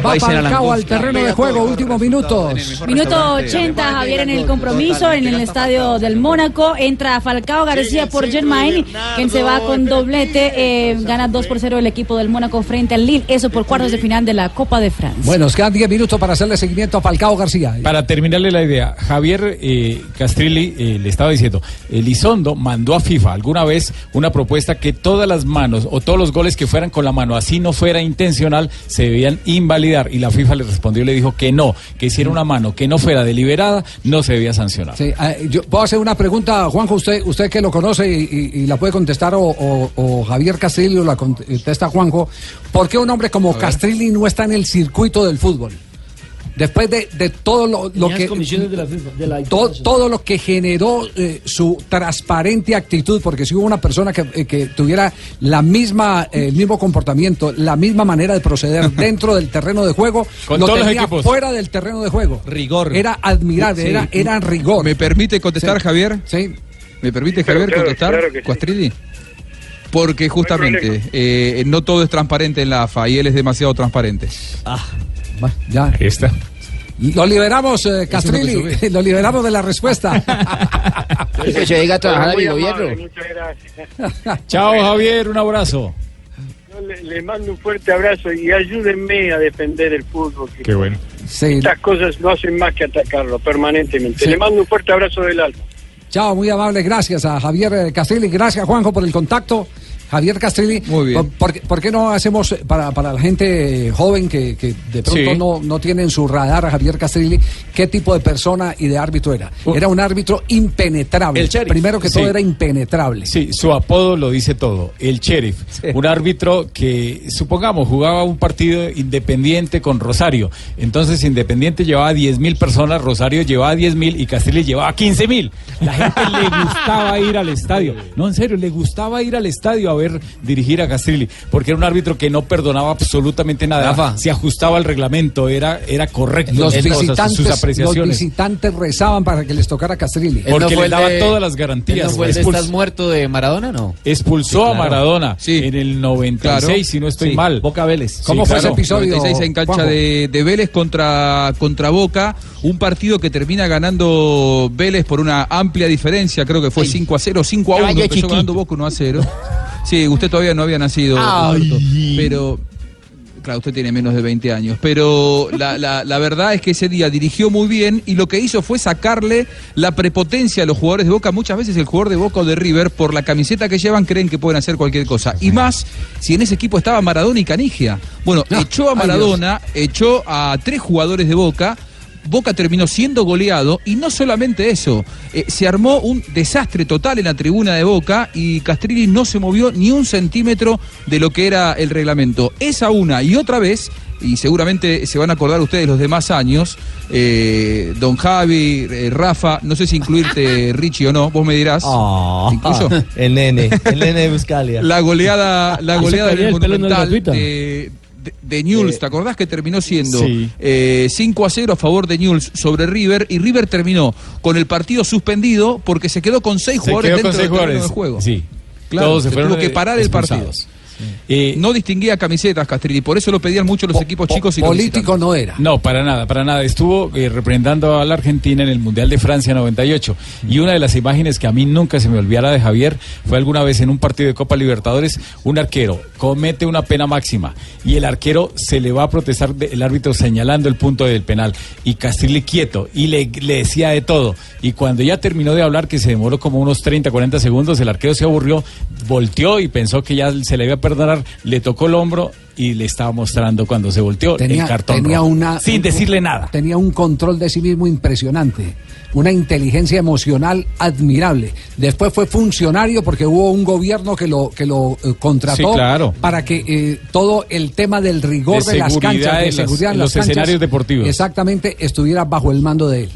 Speaker 5: Va
Speaker 44: a ir a la
Speaker 5: Falcao al terreno de juego, últimos minutos.
Speaker 7: Minuto 80, Javier en el compromiso en el estadio del Mónaco. Entra Falcao García por Germain, quien se va con doblete. eh, gana 2 por 0 el equipo del Mónaco frente al Lille. Eso por cuartos de final de la Copa de Francia.
Speaker 5: Bueno, nos quedan 10 minutos para hacerle seguimiento a Falcao García.
Speaker 13: Para terminarle la idea, Javier eh, Castrilli eh, le estaba diciendo, Elizondo mandó a FIFA alguna vez una propuesta que todas las manos o todos los goles que fueran con la mano, así no fuera intencional, se debían invalidar. Y la FIFA le respondió y le dijo que no, que si era una mano que no fuera deliberada, no se debía sancionar.
Speaker 5: Sí, eh, yo puedo hacer una pregunta, Juanjo, usted, usted que lo conoce y, y- y la puede contestar, o, o- o Javier Castrilli la contesta Juanjo. ¿Por qué un hombre como Castrilli no está en el circuito del fútbol? Después de, de todo lo, lo que
Speaker 9: de la FIFA, de la
Speaker 5: to- todo lo que generó eh, su transparente actitud, porque si hubo una persona que, eh, que tuviera la misma, eh, el mismo comportamiento, la misma manera de proceder dentro del terreno de juego,
Speaker 27: Con
Speaker 5: lo
Speaker 27: todos los
Speaker 5: tenía
Speaker 27: equipos.
Speaker 5: fuera del terreno de juego.
Speaker 31: Rigor.
Speaker 5: Era admirable,
Speaker 27: Sí.
Speaker 5: era, era rigor.
Speaker 27: ¿Me permite contestar,
Speaker 5: Sí.
Speaker 27: Javier?
Speaker 5: Sí.
Speaker 27: ¿Me permite, Javier,
Speaker 5: claro,
Speaker 27: contestar,
Speaker 5: claro que?
Speaker 27: Porque justamente eh, no todo es transparente en la AFA y él es demasiado transparente.
Speaker 5: Ah, ya.
Speaker 12: Ahí está.
Speaker 5: Lo liberamos, eh, Castrilli. Lo liberamos de la respuesta.
Speaker 45: Que se diga a trabajar mi gobierno.
Speaker 42: Muchas gracias.
Speaker 13: Chao, Javier, un abrazo.
Speaker 42: Yo le, le mando un fuerte abrazo y ayúdenme a defender el fútbol.
Speaker 12: Qué bueno.
Speaker 42: Estas cosas no hacen más que atacarlo permanentemente.
Speaker 5: Sí.
Speaker 42: Le mando un fuerte abrazo del alma.
Speaker 5: Chao, muy amable. Gracias a Javier eh, Castrilli. Gracias, Juanjo, por el contacto. Javier Castrilli, muy bien. ¿por, qué- por qué no hacemos para, para la gente joven que, que de pronto
Speaker 13: Sí.
Speaker 5: no, no tiene en su radar a Javier Castrilli qué tipo de persona y de árbitro era?
Speaker 13: Uh.
Speaker 5: Era un árbitro impenetrable. Primero que todo
Speaker 13: Sí.
Speaker 5: era impenetrable.
Speaker 13: Sí, su apodo lo dice todo. El sheriff, un árbitro que, supongamos, jugaba un partido independiente con Rosario. Entonces, Independiente llevaba 10 mil personas, Rosario llevaba 10 mil y Castrilli llevaba 15 mil. La gente le gustaba ir al estadio. No, en serio, le gustaba ir al estadio a ver dirigir a Castrilli, porque era un árbitro que no perdonaba absolutamente nada.
Speaker 5: Rafa.
Speaker 13: Se ajustaba al reglamento, era, era correcto.
Speaker 5: Los
Speaker 13: en cosas,
Speaker 5: visitantes,
Speaker 13: sus
Speaker 5: los
Speaker 13: apreciaciones.
Speaker 5: visitantes rezaban para que les tocara Castrilli.
Speaker 13: Porque le daba todas las garantías.
Speaker 45: ¿No fue el de estás muerto de Maradona, no?
Speaker 13: Expulsó
Speaker 31: Sí,
Speaker 13: a
Speaker 31: claro.
Speaker 13: Maradona en el 96,
Speaker 31: Claro.
Speaker 13: si no estoy
Speaker 31: Sí,
Speaker 13: mal.
Speaker 31: Boca Vélez.
Speaker 13: ¿Cómo fue ese episodio,
Speaker 27: 96 en cancha de, de Vélez contra, contra Boca, un partido que termina ganando Vélez por una amplia diferencia, creo que fue 5 a 0, 5 a 1,
Speaker 45: Caballo
Speaker 27: empezó ganando Boca 1 a 0. Sí, usted todavía no había nacido. Roberto, pero claro, usted tiene menos de 20 años, pero la, la- la verdad es que ese día dirigió muy bien y lo que hizo fue sacarle la prepotencia a los jugadores de Boca. Muchas veces el jugador de Boca o de River, por la camiseta que llevan, creen que pueden hacer cualquier cosa. Y más si en ese equipo estaba Maradona y Canigia. Bueno, echó a
Speaker 5: ay,
Speaker 27: Maradona, echó a tres jugadores de Boca. Boca terminó siendo goleado y no solamente eso, eh, se armó un desastre total en la tribuna de Boca y Castrilli no se movió ni un centímetro de lo que era el reglamento. Esa una y otra vez, y seguramente se van a acordar ustedes los demás años, eh, don Javi, eh, Rafa, no sé si incluirte Richie o no, vos me dirás.
Speaker 31: Ah,
Speaker 27: ¿Incluyo?
Speaker 31: el nene, el nene de Buscalia.
Speaker 27: La goleada, la
Speaker 31: Ese
Speaker 27: goleada del Monumental de, de, de Newell's, ¿te acordás que terminó siendo
Speaker 13: Sí.
Speaker 27: eh, 5 a 0 a favor de Newell's sobre River? Y River terminó con el partido suspendido porque se quedó con seis
Speaker 13: Se
Speaker 27: jugadores
Speaker 13: quedó con
Speaker 27: dentro
Speaker 13: seis
Speaker 27: del
Speaker 13: jugadores.
Speaker 27: de juego.
Speaker 13: Sí.
Speaker 27: Claro,
Speaker 13: Todos se
Speaker 27: se
Speaker 13: fueron,
Speaker 27: tuvo que parar el partido.
Speaker 13: Eh,
Speaker 27: no distinguía camisetas, Castrilli, por eso lo pedían mucho los equipos chicos y
Speaker 5: Político no era.
Speaker 13: No, para nada, para nada. Estuvo eh, representando a la Argentina en el Mundial de Francia 98. Y una de las imágenes que a mí nunca se me olvidara de Javier fue alguna vez en un partido de Copa Libertadores, un arquero comete una pena máxima y el arquero se le va a protestar de- el árbitro señalando el punto del penal y Castrilli quieto y le, le decía de todo. Y cuando ya terminó de hablar, que se demoró como unos 30, 40 segundos, el arquero se aburrió, volteó y pensó que ya se le iba a perdonar, le tocó el hombro y le estaba mostrando cuando se volteó
Speaker 5: Tenía,
Speaker 13: el cartón
Speaker 5: tenía
Speaker 13: rojo,
Speaker 5: una,
Speaker 13: sin
Speaker 5: un-
Speaker 13: decirle nada.
Speaker 5: Tenía un control de sí mismo impresionante, una inteligencia emocional admirable. Después fue funcionario porque hubo un gobierno que lo que lo eh, contrató
Speaker 13: Sí, claro.
Speaker 5: para que eh, todo el tema del rigor
Speaker 13: De
Speaker 5: de, las canchas, de seguridad en
Speaker 13: en
Speaker 5: las
Speaker 13: los
Speaker 5: canchas,
Speaker 13: escenarios deportivos.
Speaker 5: exactamente estuviera bajo el mando de él.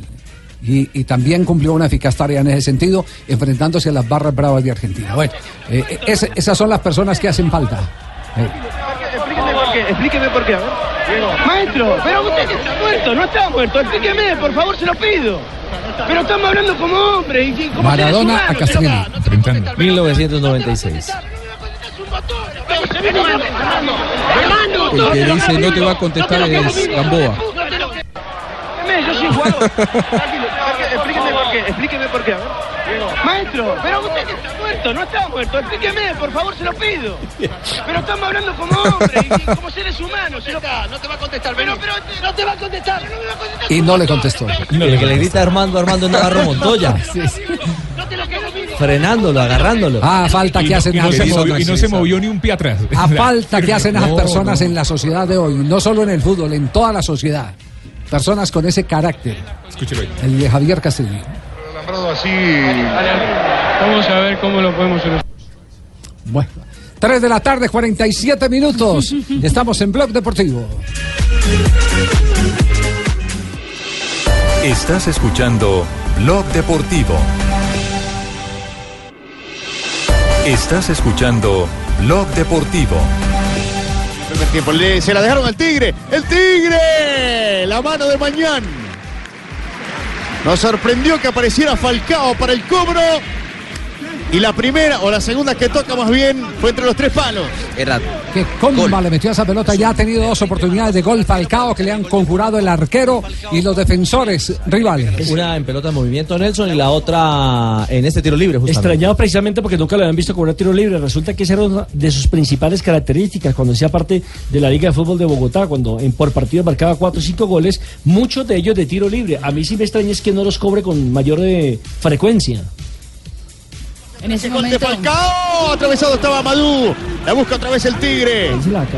Speaker 5: Y, y también cumplió una eficaz tarea en ese sentido, enfrentándose a las barras bravas de Argentina. Bueno, eh, eh, esas son las personas que hacen falta. Eh,
Speaker 46: Explíqueme por qué, explíqueme por qué, a ver. Maestro, pero usted que está muerto, no está muerto, explíqueme, por favor, se lo pido. Pero estamos hablando como hombres y como
Speaker 5: Maradona a
Speaker 46: humanos,
Speaker 5: Castrilli.
Speaker 31: 1996.
Speaker 27: El que dice no te va a contestar es Gamboa.
Speaker 46: Yo soy jugador. Explíqueme por qué, explíqueme por qué, a ver. Maestro, pero usted que está muerto, no está muerto, explíqueme, por favor, se lo pido. Pero estamos hablando como hombres y como seres humanos. se lo- No te va a contestar, pero, pero no te va a contestar, no me va a contestar.
Speaker 5: Y no le contestó.
Speaker 31: el que le grita a Armando, Armando Navarro Montoya. Frenándolo, agarrándolo.
Speaker 5: Ah, falta
Speaker 12: Y
Speaker 5: que
Speaker 12: no-
Speaker 5: hacen
Speaker 12: y no
Speaker 5: esas
Speaker 12: se movió-
Speaker 5: personas.
Speaker 12: y no se movió ni un pie atrás.
Speaker 5: A falta que hacen esas
Speaker 12: No,
Speaker 5: personas
Speaker 12: no.
Speaker 5: en la sociedad de hoy, no solo en el fútbol, en toda la sociedad. Personas con ese carácter.
Speaker 12: Escúchelo ahí.
Speaker 5: El de Javier Castillo.
Speaker 46: Así. Vamos a ver cómo lo podemos solucionar.
Speaker 5: Bueno, 3 de la tarde, 47 minutos. Estamos en Blog Deportivo.
Speaker 47: Estás escuchando Blog Deportivo. Estás escuchando Blog Deportivo.
Speaker 35: Primer tiempo, se la dejaron al Tigre. ¡El Tigre! La mano de Mañán. Nos sorprendió que apareciera Falcao para el cobro. Y la primera o la segunda que toca más bien fue entre los tres palos.
Speaker 44: Era
Speaker 5: Que comba le metió esa pelota. Ya ha tenido dos oportunidades de gol Falcao que le han conjurado el arquero y los defensores rivales.
Speaker 31: Una en pelota de movimiento Nelson y la otra en este tiro libre, justamente.
Speaker 9: Extrañado precisamente porque nunca lo habían visto cobrar tiro libre. Resulta que esa era una de sus principales características cuando hacía parte de la Liga de Fútbol de Bogotá, cuando en por partido marcaba 4 o 5 goles, muchos de ellos de tiro libre. A mí sí me extraña es que no los cobre con mayor eh, frecuencia.
Speaker 7: En ese momento.
Speaker 35: Falcao, atravesado estaba Madú. La busca otra vez el Tigre.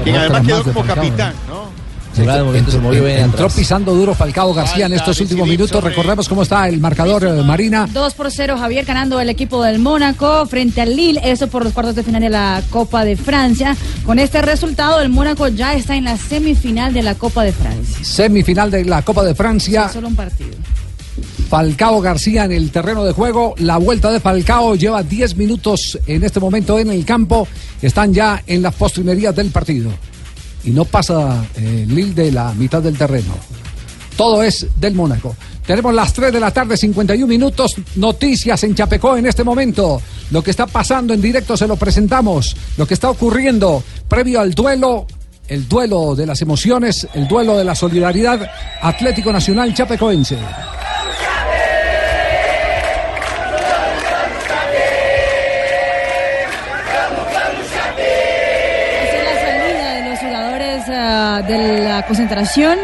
Speaker 35: Quien además quedó como capitán, ¿no?
Speaker 5: Sí, entró, entró pisando duro Falcao García en estos últimos minutos. Recordemos cómo está el marcador, eh, Marina.
Speaker 7: 2 por 0, Javier ganando el equipo del Mónaco frente al Lille, eso por los cuartos de final de la Copa de Francia. Con este resultado, el Mónaco ya está en la semifinal de la Copa de Francia.
Speaker 5: Semifinal de la Copa de Francia.
Speaker 7: Solo un partido.
Speaker 5: Falcao García en el terreno de juego. La vuelta de Falcao lleva 10 minutos en este momento en el campo. Están ya en las postrimerías del partido. Y no pasa eh, Lille de la mitad del terreno. Todo es del Mónaco. Tenemos las 3 de la tarde, 51 minutos. Noticias en Chapecó en este momento. Lo que está pasando en directo se lo presentamos. Lo que está ocurriendo previo al duelo. El duelo de las emociones, el duelo de la solidaridad. Atlético Nacional Chapecoense.
Speaker 7: De la concentración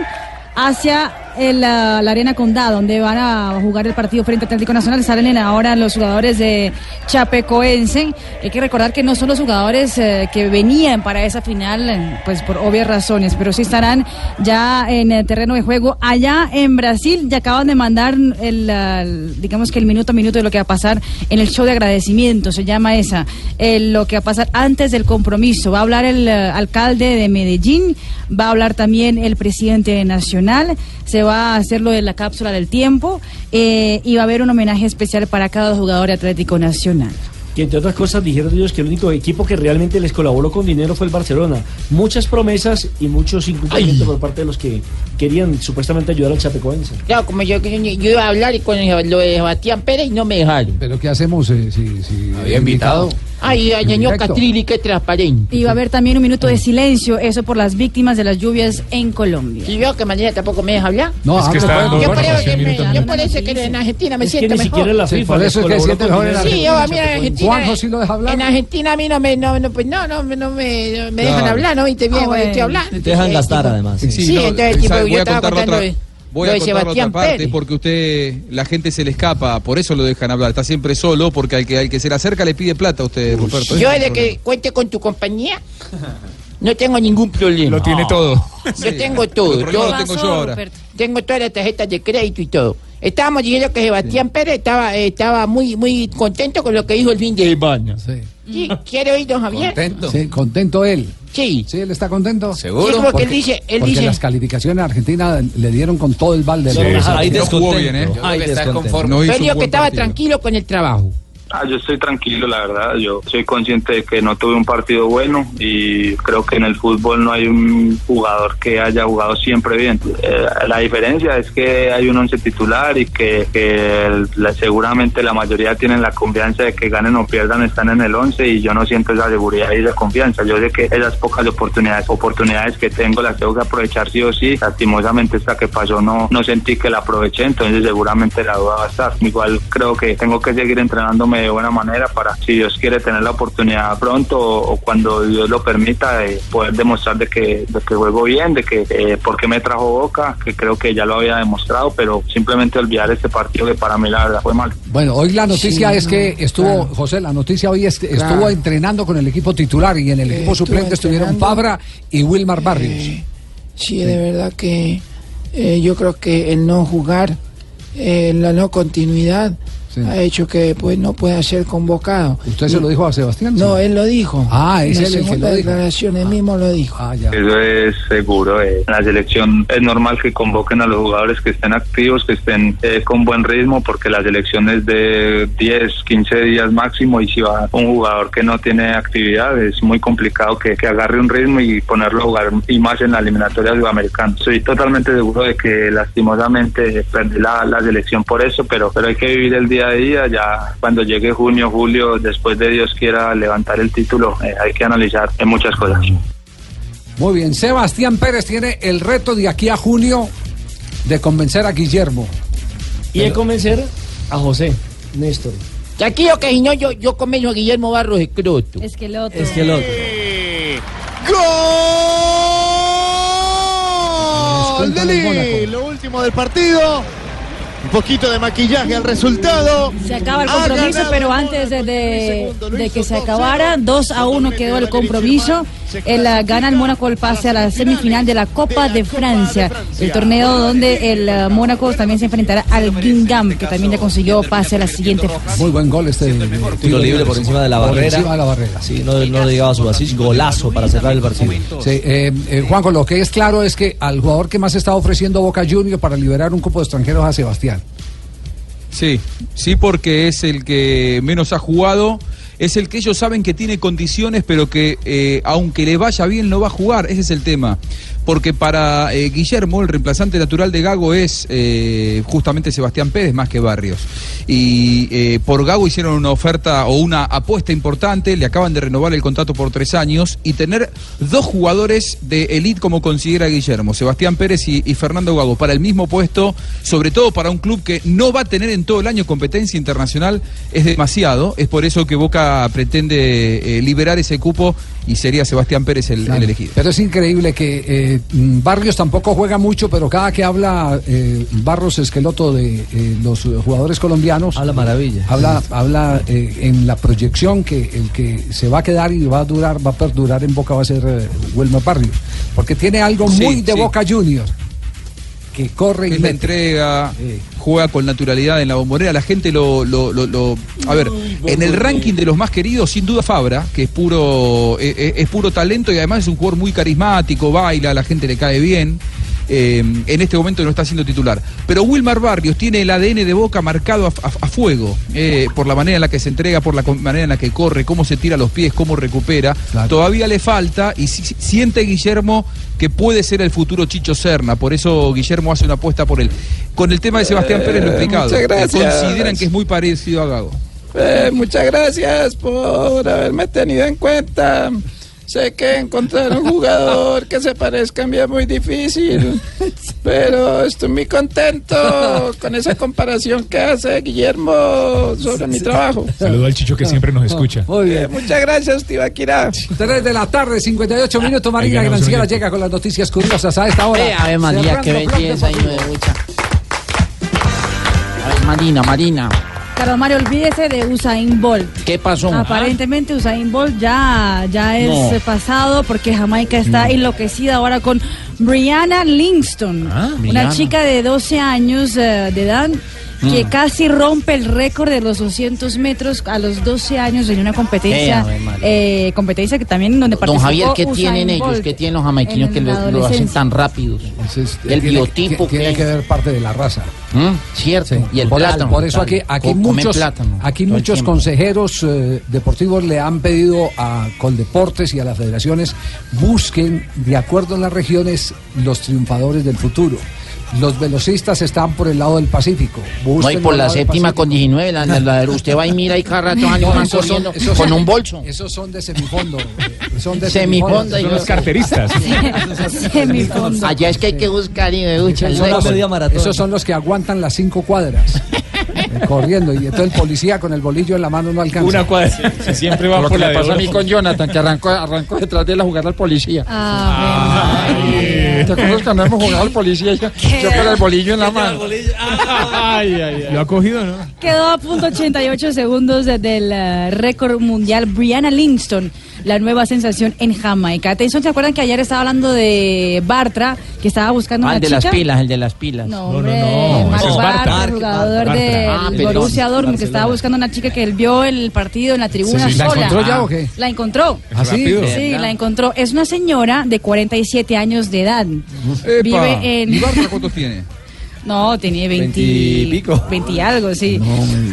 Speaker 7: hacia el, ah, la Arena Condá, donde van a jugar el partido frente a Atlético Nacional. Salen ahora los jugadores de Chapecoense. Hay que recordar que no son los jugadores eh, que venían para esa final, eh, pues por obvias razones, pero sí estarán ya en el terreno de juego. Allá en Brasil ya acaban de mandar el, digamos que el minuto a minuto de lo que va a pasar en el show de agradecimiento, se llama esa, el- lo que va a pasar antes del compromiso. Va a hablar el eh, alcalde de Medellín, va a hablar también el presidente nacional, se va a hacer lo de la cápsula del tiempo eh, y va a haber un homenaje especial para cada jugador de Atlético Nacional.
Speaker 9: Que entre otras cosas dijeron ellos que el único equipo que realmente les colaboró con dinero fue el Barcelona. Muchas promesas y muchos incumplimientos por parte de los que querían supuestamente ayudar al Chapecoense.
Speaker 6: Claro, como yo, yo, yo iba a hablar y con el- lo de Sebastián Pérez y no me dejaron.
Speaker 5: ¿Pero qué hacemos eh, si, si
Speaker 6: Había invitado. Ay, ay,
Speaker 5: Directo.
Speaker 6: Castrilli, qué transparente.
Speaker 7: Y va a haber también un minuto de silencio, eso por las víctimas de las lluvias en Colombia.
Speaker 6: ¿Y yo que mañana tampoco me deja hablar?
Speaker 5: No,
Speaker 12: Es que está dando
Speaker 6: yo,
Speaker 12: hace
Speaker 6: que me- yo por eso que en Argentina me
Speaker 9: Es que
Speaker 6: siento
Speaker 9: ni
Speaker 6: mejor.
Speaker 9: siquiera la
Speaker 5: Sí,
Speaker 9: FIFA
Speaker 5: por eso es que
Speaker 9: con
Speaker 5: mejor en
Speaker 9: dinero.
Speaker 6: Sí, yo a mí en. Argentina.
Speaker 5: Juanjo sí lo deja hablar.
Speaker 6: En Argentina a mí no me, no, no, pues no, no, no me, no me dejan
Speaker 31: Claro.
Speaker 6: hablar, ¿no? Viste bien,
Speaker 7: Ah,
Speaker 6: cuando estoy
Speaker 7: bueno.
Speaker 6: hablando.
Speaker 31: Te dejan gastar además.
Speaker 6: Sí,
Speaker 44: no,
Speaker 6: entonces, tipo, yo estaba contando
Speaker 44: voy
Speaker 6: lo
Speaker 44: a
Speaker 6: de
Speaker 44: contar otra parte
Speaker 6: Pérez.
Speaker 44: porque usted, la gente se le escapa, por eso lo dejan hablar. Está siempre solo porque al que, al que se le acerca le pide plata a usted, Ruperto.
Speaker 6: Yo
Speaker 44: el
Speaker 6: que cuente con tu compañía, no tengo ningún problema.
Speaker 12: Lo tiene todo.
Speaker 6: Yo tengo todo. Yo
Speaker 44: lo tengo yo ahora.
Speaker 6: tengo todas las tarjetas de crédito y todo. Estábamos diciendo que Sebastián Pérez estaba, estaba muy, muy contento con lo que dijo el fin de semana.
Speaker 5: Sí.
Speaker 6: Sí, ¿Quiere oír, don Javier?
Speaker 5: Sí, contento él.
Speaker 6: Sí.
Speaker 5: Sí, él está contento.
Speaker 6: ¿Seguro? Sí, porque él dice- él
Speaker 5: porque
Speaker 6: dice-
Speaker 5: las calificaciones a Argentina le dieron con todo el balde.
Speaker 44: Sí,
Speaker 31: Hay
Speaker 44: no jugó bien, ¿eh?
Speaker 31: descontento. Hay descontento.
Speaker 44: No
Speaker 6: Pero que estaba
Speaker 44: partido.
Speaker 6: tranquilo con el trabajo.
Speaker 48: Ah, yo estoy tranquilo, la verdad. Yo soy consciente de que no tuve un partido bueno y creo que en el fútbol no hay un jugador que haya jugado siempre bien. Eh, la diferencia es que hay un once titular y que, seguramente la mayoría tienen la confianza de que ganen o pierdan, están en el once y yo no siento esa seguridad y esa confianza. Yo sé que esas pocas oportunidades, oportunidades que tengo las tengo que aprovechar sí o sí. Lastimosamente esta que pasó no, no sentí que la aproveché, entonces seguramente la duda va a estar. Igual creo que tengo que seguir entrenándome de buena manera para, si Dios quiere, tener la oportunidad pronto o, o cuando Dios lo permita, de poder demostrar de que, de que juego bien, de que eh, por qué me trajo Boca, que creo que ya lo había demostrado, pero simplemente olvidar este partido que para mí la verdad fue mal.
Speaker 5: Bueno, hoy la noticia
Speaker 6: Sí,
Speaker 5: es que estuvo,
Speaker 6: claro.
Speaker 5: José, la noticia hoy es que
Speaker 6: Claro.
Speaker 5: estuvo entrenando con el equipo titular y en el equipo
Speaker 6: Estuvo
Speaker 5: suplente estuvieron. Fabra y Wilmar Barrios.
Speaker 6: Eh, sí, de verdad que eh, yo creo que el no jugar, eh, la no continuidad,
Speaker 5: Sí.
Speaker 6: ha hecho que pues no pueda ser convocado.
Speaker 5: ¿Usted se lo dijo a Sebastián?
Speaker 6: No, él lo dijo.
Speaker 5: Ah, es él el que
Speaker 6: segunda
Speaker 5: lo dijo.
Speaker 6: declaración, él mismo lo dijo.
Speaker 5: Ah, ya.
Speaker 48: Eso es seguro. eh. En la selección es normal que convoquen a los jugadores que estén activos, que estén eh, con buen ritmo, porque la selección es de 10, 15 días máximo y si va un jugador que no tiene actividad es muy complicado que, que agarre un ritmo y ponerlo a jugar y más en la eliminatoria sudamericana. Estoy totalmente seguro de que lastimosamente perdí la, la selección por eso, pero, pero hay que vivir el día día a día. Ya cuando llegue junio, julio, después de Dios quiera levantar el título, eh, hay que analizar en muchas cosas.
Speaker 5: Muy bien, Sebastián Pérez tiene el reto de aquí a junio de convencer a Guillermo.
Speaker 9: Y de convencer a José, Néstor.
Speaker 10: Que aquí o que si no, yo, yo convenzo a Guillermo Barros Escroto.
Speaker 7: Es que el otro.
Speaker 31: Es que el otro.
Speaker 35: ¡Gol! Lo último del partido. Un poquito de maquillaje al resultado.
Speaker 7: Se acaba el compromiso, pero antes de, de- de que se acabara, 2 a 1 quedó el compromiso. El, ah, gana el Mónaco el pase a la semifinal de la Copa de Francia, el torneo donde el ah, Mónaco también se enfrentará al Guingamp, que también ya consiguió pase a la siguiente fase.
Speaker 5: Muy buen gol este.
Speaker 31: Tiro libre por encima de la
Speaker 5: Por
Speaker 31: barrera.
Speaker 5: encima de la barrera.
Speaker 31: Sí, no, no le llegaba a Subasic. Golazo para cerrar el partido.
Speaker 5: Sí, eh, eh, Juanjo, lo que es claro es que al jugador que más está ofreciendo Boca Junior para liberar un cupo de extranjeros a Sebastián.
Speaker 27: Sí, sí, porque es el que menos ha jugado, es el que ellos saben que tiene condiciones, pero que eh, aunque le vaya bien no va a jugar, ese es el tema. Porque para eh, Guillermo, el reemplazante natural de Gago es eh, justamente Sebastián Pérez más que Barrios. Y eh, por Gago hicieron una oferta o una apuesta importante, le acaban de renovar el contrato por tres años y tener dos jugadores de elite como considera Guillermo, Sebastián Pérez y, y Fernando Gago, para el mismo puesto, sobre todo para un club que no va a tener en todo el año competencia internacional, es demasiado. Es por eso que Boca pretende liberar ese cupo y sería Sebastián Pérez el, el elegido.
Speaker 5: Pero es increíble que eh, Barrios tampoco juega mucho, pero cada que habla eh, Barros Esqueloto de eh, los jugadores colombianos.
Speaker 31: Habla maravilla.
Speaker 5: Habla, habla eh, en la proyección que el que se va a quedar y va a durar, va a perdurar en Boca va a ser eh, Wilmer Barrios. Porque tiene algo
Speaker 27: Sí,
Speaker 5: muy de
Speaker 27: sí.
Speaker 5: Boca Juniors. Que corre y
Speaker 27: la entrega, juega con naturalidad en la bombonera, la gente lo, lo- lo- a ver, en el ranking de los más queridos, sin duda Fabra, que es puro, eh, eh, es puro talento y además es un jugador muy carismático, baila, la gente le cae bien. Eh, en este momento no está siendo titular. Pero Wilmar Barrios tiene el ADN de Boca marcado a, a- a fuego, eh, por la manera en la que se entrega, por la manera en la que corre, cómo se tira los pies, cómo recupera. Todavía le falta y si- si- siente Guillermo que puede ser el futuro Chicho Serna, por eso Guillermo hace una apuesta por él. Con el tema de Sebastián Pérez lo he explicado.
Speaker 41: muchas gracias.
Speaker 27: Consideran que es muy parecido a Gago.
Speaker 41: Eh, muchas gracias por haberme tenido en cuenta. Sé que encontrar un jugador que se parezca a mí es muy difícil, pero estoy muy contento con esa comparación que hace Guillermo sobre mi trabajo.
Speaker 12: Saludo al Chicho que siempre nos escucha.
Speaker 5: Muy bien.
Speaker 41: Eh, muchas gracias, Tibaquirá.
Speaker 5: 3 de la tarde, 58 minutos. Marina Granciera llega con las noticias curiosas a esta hora.
Speaker 10: Eh, Ave María, qué belleza, de bucha. A ver, Marina, Marina,
Speaker 7: Carlos Mario, olvídese de Usain Bolt.
Speaker 10: ¿qué pasó?
Speaker 7: Aparentemente Usain Bolt ya, ya es
Speaker 10: No.
Speaker 7: pasado porque Jamaica está enloquecida ahora con Brianna Livingston, una
Speaker 10: Brianna.
Speaker 7: chica de 12 años eh, de edad que
Speaker 10: Mm.
Speaker 7: casi rompe el récord de los 200 metros a los 12 años en una competencia,
Speaker 10: Eh,
Speaker 7: eh, competencia que también donde
Speaker 10: Don
Speaker 7: participó
Speaker 10: Javier, ¿qué
Speaker 7: Usain
Speaker 10: tienen ellos?
Speaker 7: Bolt
Speaker 10: ¿Qué tienen los jamaiquinos que lo, lo hacen tan rápidos? el
Speaker 5: tiene-
Speaker 10: biotipo
Speaker 5: tiene,
Speaker 10: que
Speaker 5: que ver parte de la raza.
Speaker 10: ¿Mm? Cierto. Y el
Speaker 5: por,
Speaker 10: plátano.
Speaker 5: por eso aquí, aquí
Speaker 10: Co-
Speaker 5: muchos,
Speaker 10: plátano
Speaker 5: aquí muchos consejeros eh, deportivos le han pedido a Coldeportes y a las federaciones busquen, de acuerdo a las regiones, los triunfadores del futuro. Los velocistas están por el lado del Pacífico.
Speaker 10: No, y por la séptima con 19, la, la- la- usted va y mira y cada rato van
Speaker 5: No,
Speaker 10: van
Speaker 5: esos son-
Speaker 10: corriendo con
Speaker 5: son-
Speaker 10: un bolso.
Speaker 5: Esos son de semifondo. eh, Son de semifondo.
Speaker 10: Son los carteristas.
Speaker 7: Semifondo.
Speaker 10: Allá es que hay que buscar y me gusta el
Speaker 5: Esos son, los, que aguantan las cinco cuadras. eh, corriendo. Y entonces el policía con el bolillo en la mano no alcanza.
Speaker 13: Una cuadra. Sí, siempre va
Speaker 41: Lo
Speaker 13: por
Speaker 41: que
Speaker 13: la
Speaker 41: pasó a mí con Jonathan, que arrancó, arrancó detrás de él a jugar al policía.
Speaker 7: Ah,
Speaker 41: ¿Te acuerdas cuando hemos jugado al policía? Yo, yo con el bolillo en la mano.
Speaker 12: Lo ha cogido, ¿no?
Speaker 7: Quedó a punto 88 segundos de- del eh, récord mundial Brianna Livingston, la nueva sensación en Jamaica. Atención, ¿se acuerdan que ayer estaba hablando de Bartra, que estaba buscando
Speaker 10: Ah,
Speaker 7: una
Speaker 10: el de
Speaker 7: chica?
Speaker 10: las pilas, el de las pilas.
Speaker 7: No, hombre, Marc
Speaker 10: ese es
Speaker 7: Bartra,
Speaker 10: Bartra.
Speaker 7: jugador
Speaker 10: Bartra.
Speaker 7: del
Speaker 10: Ah.
Speaker 7: Borussia Dortmund, que estaba buscando una chica que él vio el partido en la tribuna
Speaker 5: Sí, sí. ¿La
Speaker 7: sola.
Speaker 5: encontró ya o qué?
Speaker 7: La encontró.
Speaker 5: ¿Ah, sí?
Speaker 7: Sí, la encontró. Es una señora de 47 años de edad.
Speaker 27: Epa.
Speaker 7: Vive en...
Speaker 27: ¿Y Bartra cuántos tiene?
Speaker 7: No, tenía 20,
Speaker 27: 20 y pico.
Speaker 7: 20 y algo, sí.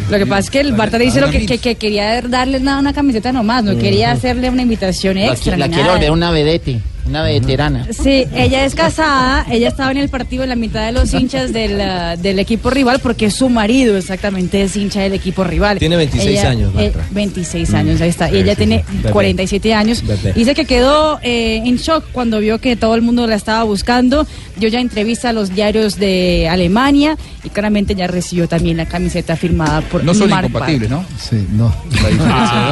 Speaker 7: lo que pasa es que el Bartra dice lo que, que, que quería darle una, una camiseta nomás, no quería hacerle una invitación
Speaker 10: La,
Speaker 7: extra.
Speaker 10: la
Speaker 7: ni
Speaker 10: quiero
Speaker 7: nada.
Speaker 10: ver una vedete.
Speaker 6: Una veterana.
Speaker 7: Sí, ella es casada, ella estaba en el partido en la mitad de los hinchas del, ah, del equipo rival porque su marido exactamente es hincha del equipo rival.
Speaker 31: Tiene 26
Speaker 7: Ella,
Speaker 31: años,
Speaker 7: eh,
Speaker 31: Marta.
Speaker 7: 26 años, ahí está. Y
Speaker 31: Sí,
Speaker 7: ella
Speaker 31: sí,
Speaker 7: tiene
Speaker 31: sí. Bebé.
Speaker 7: 47 años.
Speaker 31: Bebé.
Speaker 7: Dice que quedó eh, en shock cuando vio que todo el mundo la estaba buscando. Dio ya entrevista a los diarios de Alemania y claramente ya recibió también la camiseta firmada por
Speaker 44: No son incompatibles, ¿no?
Speaker 5: Sí, no.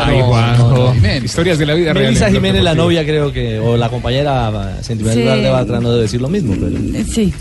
Speaker 12: Ay, Juanjo. Historias de la vida.
Speaker 31: Melissa Jiménez, la novia, creo que, o la compañera sentimental
Speaker 7: Sí.
Speaker 31: de Bartra, no debe decir lo mismo, pero...
Speaker 7: Sí.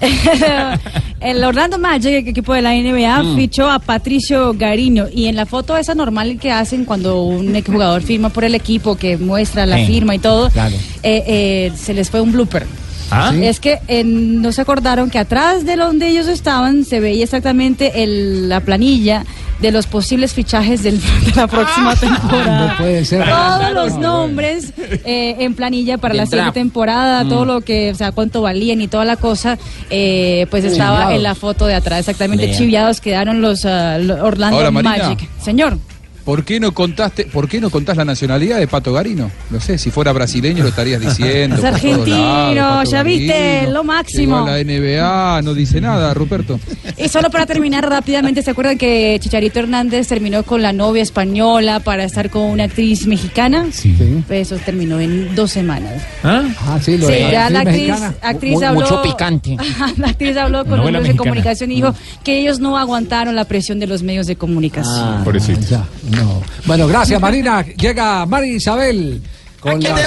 Speaker 7: el Orlando Magic, el equipo de la NBA,
Speaker 31: Mm.
Speaker 7: fichó a Patricio Gariño. Y en la foto esa normal que hacen cuando un jugador firma por el equipo, que muestra la
Speaker 5: Sí.
Speaker 7: firma y todo,
Speaker 5: Claro.
Speaker 7: eh, eh, se les fue un blooper.
Speaker 5: ¿Ah? Sí.
Speaker 7: Es que eh, no se acordaron que atrás de donde ellos estaban se veía exactamente el- la planilla de los posibles fichajes del- de la próxima temporada.
Speaker 5: No puede ser.
Speaker 7: Todos los nombres eh, en planilla para la siguiente temporada,
Speaker 5: Mm.
Speaker 7: todo lo que, o sea, cuánto valían y toda la cosa, eh, pues estaba
Speaker 44: Chiviados.
Speaker 7: en la foto de atrás. Exactamente,
Speaker 44: Lea.
Speaker 7: chiviados quedaron los, ah, los Orlando
Speaker 44: Ahora.
Speaker 7: Magic. Señor.
Speaker 44: ¿Por qué no contaste, por qué no contás la nacionalidad de Pato Garino? No sé, si fuera brasileño lo estarías diciendo.
Speaker 7: Es
Speaker 44: por
Speaker 7: argentino,
Speaker 44: lados,
Speaker 7: ya viste, lo máximo.
Speaker 44: la NBA, no dice nada, Ruperto.
Speaker 7: Y solo para terminar rápidamente, ¿se acuerdan que Chicharito Hernández terminó con la novia española para estar con una actriz mexicana?
Speaker 5: Sí.
Speaker 7: Pues eso terminó en dos semanas.
Speaker 5: Ah, sí, lo
Speaker 7: Sí,
Speaker 5: de
Speaker 7: ya la actriz, actriz habló.
Speaker 5: Mucho picante.
Speaker 7: la actriz habló con los medios de comunicación y dijo que ellos no aguantaron la presión de los medios de comunicación.
Speaker 5: Ya, no. Bueno, gracias Marina. Llega Mari Isabel con las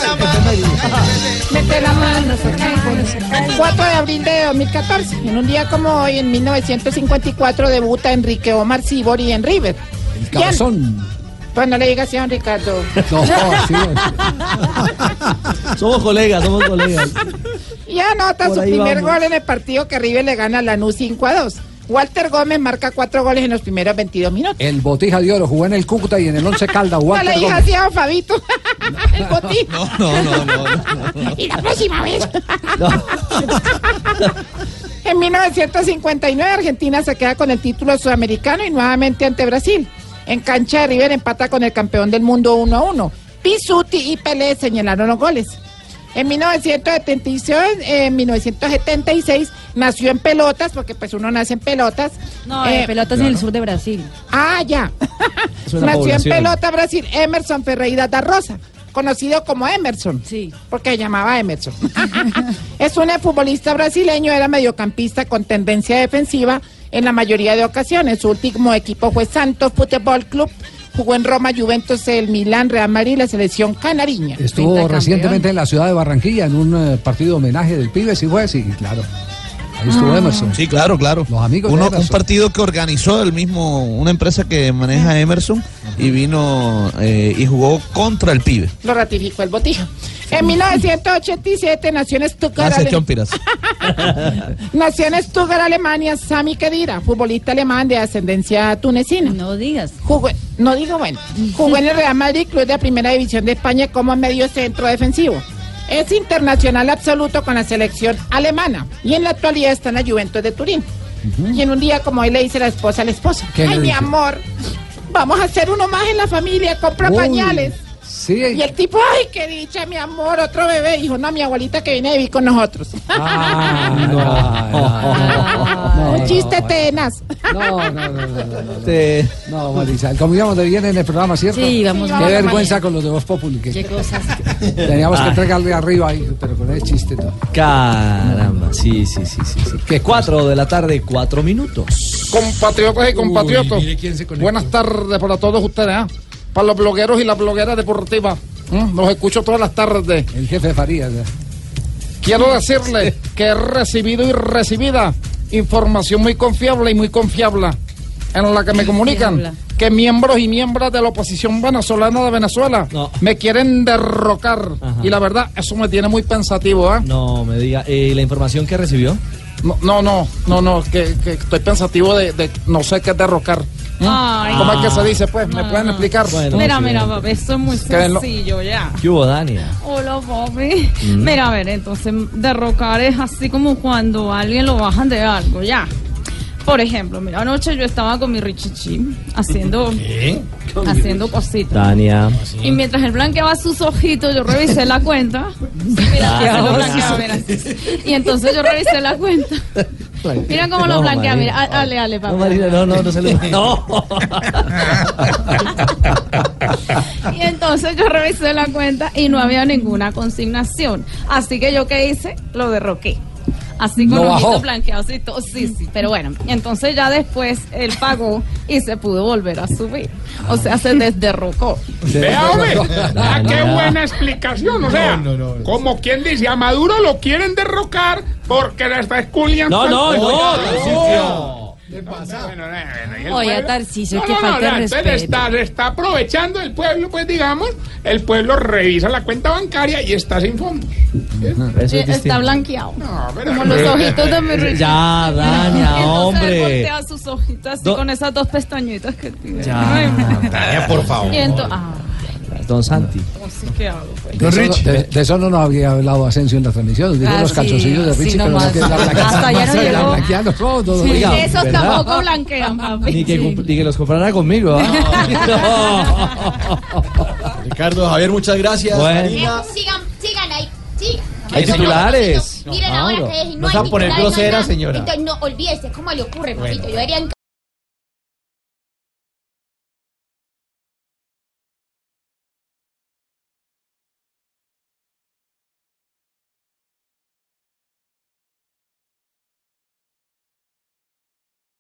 Speaker 6: Mete la mano, se cae, se cae. 4 de abril de 2014. En un día como hoy, en 1954, debuta Enrique Omar Sibori en River.
Speaker 5: el cabezón.
Speaker 6: Pues no le digas así a don Ricardo.
Speaker 5: No, sí,
Speaker 31: Somos colegas, somos colegas.
Speaker 6: Y anota
Speaker 31: Por
Speaker 6: su primer
Speaker 31: vamos.
Speaker 6: gol en el partido que River le gana a Lanús 5 a 2. Walter Gómez marca cuatro goles en los primeros 22 minutos.
Speaker 5: El Botija de Oro jugó en el Cúcuta y en el Once Calda.
Speaker 6: No
Speaker 5: Walter
Speaker 6: le digas
Speaker 5: Gómez.
Speaker 6: así a Fabito. el botín.
Speaker 31: No, no, no, no.
Speaker 6: Y la próxima vez. en 1959 Argentina se queda con el título sudamericano y nuevamente ante Brasil. En cancha de River empata con el campeón del mundo 1 a 1. Pisuti y Pelé señalaron los goles. En 1976, en 1976 nació en pelotas, porque pues uno nace en pelotas.
Speaker 7: No,
Speaker 6: Eh,
Speaker 7: en pelotas en el sur de Brasil.
Speaker 6: Ah, ya. Nació
Speaker 7: población.
Speaker 6: en pelota Brasil Emerson Ferreira da Rosa, conocido como Emerson.
Speaker 7: Sí.
Speaker 6: Porque se llamaba Emerson. es un futbolista brasileño, era mediocampista con tendencia defensiva en la mayoría de ocasiones. Su último equipo fue Santos Fútbol Club. Jugó en Roma, Juventus, el Milán, Real Madrid y la selección canariña.
Speaker 5: Estuvo recientemente en la ciudad de Barranquilla en un eh, partido de homenaje del pibe, sí fue, sí, claro. Ahí estuvo
Speaker 6: Ah.
Speaker 5: Emerson.
Speaker 43: Sí, claro, claro.
Speaker 5: Los amigos
Speaker 43: Uno-
Speaker 5: de
Speaker 43: un partido que organizó el mismo, una empresa que maneja Emerson y vino eh, y jugó contra el pibe.
Speaker 6: Lo ratificó el Botija. En 1987 nació en Stuttgart. Nació en Stuttgart, Alemania, Sami Khedira, futbolista alemán de ascendencia tunecina.
Speaker 7: No digas.
Speaker 6: Jugó, no digo bueno. Jugó en el Real Madrid, club de primera división de España, como medio centro defensivo. Es internacional absoluto con la selección alemana y en la actualidad está en la Juventus de Turín. Y en un día como hoy le dice la esposa al esposo,
Speaker 5: ¿Qué le
Speaker 6: ay mi
Speaker 5: dice?
Speaker 6: amor, vamos a hacer uno más en la familia, compra
Speaker 5: Uy,
Speaker 6: pañales.
Speaker 5: Sí.
Speaker 6: Y el tipo, ay, qué dicha, mi amor, otro bebé. Dijo, no, mi abuelita que viene a vivir con nosotros. Un chiste tenaz.
Speaker 5: No, no, no, no, no, no. No, Marisa, como íbamos de bien en el programa, ¿cierto?
Speaker 7: Sí, vamos
Speaker 5: Qué vergüenza con los de Voz Populi. que
Speaker 7: Qué cosas.
Speaker 5: Teníamos que
Speaker 31: Ah.
Speaker 5: entregarle arriba ahí, pero con ese chiste no.
Speaker 31: Caramba, sí, sí, sí, sí. sí. Que cuatro de la tarde, cuatro minutos.
Speaker 41: Compatriotas y compatriotas,
Speaker 5: Uy, mire quién se conectó.
Speaker 41: buenas tardes para todos ustedes, ¿ah? Para los blogueros y las blogueras deportivas. ¿m? Los escucho todas las tardes.
Speaker 5: El jefe de Farías. ¿eh?
Speaker 41: Quiero decirle que he recibido y recibida información muy confiable y muy confiable en la que me comunican que miembros y miembros de la oposición venezolana de Venezuela me quieren derrocar. Y la verdad, eso me tiene muy pensativo, ¿ah?
Speaker 31: No, me diga, eh, ¿la información que recibió?
Speaker 41: No, no, no, no, no, que, que estoy pensativo de, de no sé qué es derrocar. ¿M?
Speaker 7: Ay.
Speaker 41: ¿Cómo es que se dice, pues? ¿Me pueden explicar?
Speaker 7: mira, mira, papi, esto es muy sencillo ya.
Speaker 31: ¿Qué hubo, Dania?
Speaker 7: Hola, papi.
Speaker 31: Mm.
Speaker 7: Mira, a ver, entonces derrocar es así como cuando a alguien lo bajan de algo, ya.
Speaker 49: Por ejemplo, mira, anoche yo estaba con mi Richichi haciendo, haciendo cositas.
Speaker 31: Tania.
Speaker 49: Y mientras él blanqueaba sus ojitos, yo revisé la cuenta. Mira,
Speaker 31: Ah, no.
Speaker 49: mira. Y entonces yo revisé la cuenta. Mira cómo lo blanquea, mira. Ale, ale, papá.
Speaker 31: No, Marina, no, no, no se le. No.
Speaker 49: Y entonces yo revisé la cuenta y no había ninguna consignación. Así que yo qué hice, lo derroqué. Así con
Speaker 5: bajó.
Speaker 49: ojitos blanqueados y todo. Sí, sí. Pero bueno, entonces ya después él pagó y se pudo volver a subir. O sea, se desderrocó.
Speaker 50: Vea, hombre, ah, qué
Speaker 49: no.
Speaker 50: buena explicación. O sea, como quien dice, a Maduro lo quieren derrocar porque le está esculiando.
Speaker 31: No, no, no, Tarcisio.
Speaker 50: ¿Qué pasa? Bueno, bueno,
Speaker 49: Oye,
Speaker 50: pueblo-
Speaker 49: Tarcisio,
Speaker 50: No,
Speaker 49: qué
Speaker 50: no, no,
Speaker 49: falta
Speaker 50: no, entonces
Speaker 49: respeto.
Speaker 50: está, le está aprovechando el pueblo, pues digamos, el pueblo revisa la cuenta bancaria y está sin fondos.
Speaker 49: Eh, Está blanqueado.
Speaker 50: pero-
Speaker 49: Como los ojitos de mi.
Speaker 31: Ya, Dania, hombre.
Speaker 49: voltea sus ojitos así
Speaker 31: Do-
Speaker 49: con esas dos pestañitas que tiene.
Speaker 31: Ya,
Speaker 49: Ay,
Speaker 31: Tania, por favor.
Speaker 49: Y entonces, ah,
Speaker 31: Don Santi.
Speaker 49: entonces, ¿qué hago? pues?
Speaker 5: De eso, de, de eso no nos había hablado Asensio en la transmisión. Dijo
Speaker 49: Ah,
Speaker 5: los
Speaker 49: sí,
Speaker 5: calzoncillos de
Speaker 49: sí,
Speaker 5: Richie, pero no que la
Speaker 49: Hasta allá no
Speaker 5: la
Speaker 49: llegó.
Speaker 5: blanquearon todo.
Speaker 49: Sí,
Speaker 5: Oiga,
Speaker 49: esos
Speaker 5: ¿verdad?
Speaker 49: tampoco blanquean, papi.
Speaker 31: Ni que, ni que los comprara conmigo. ¿ah?
Speaker 11: Ricardo, Javier, muchas gracias.
Speaker 31: Bueno.
Speaker 11: Marina.
Speaker 51: Sigan, sigan ahí. Sigan.
Speaker 31: Hay titulares.
Speaker 51: Miren ahora que no
Speaker 11: No
Speaker 51: hay
Speaker 11: se va a poner
Speaker 51: no hay
Speaker 11: grosera, señora.
Speaker 51: Entonces no olvídese, ¿cómo le ocurre, papito? Yo debería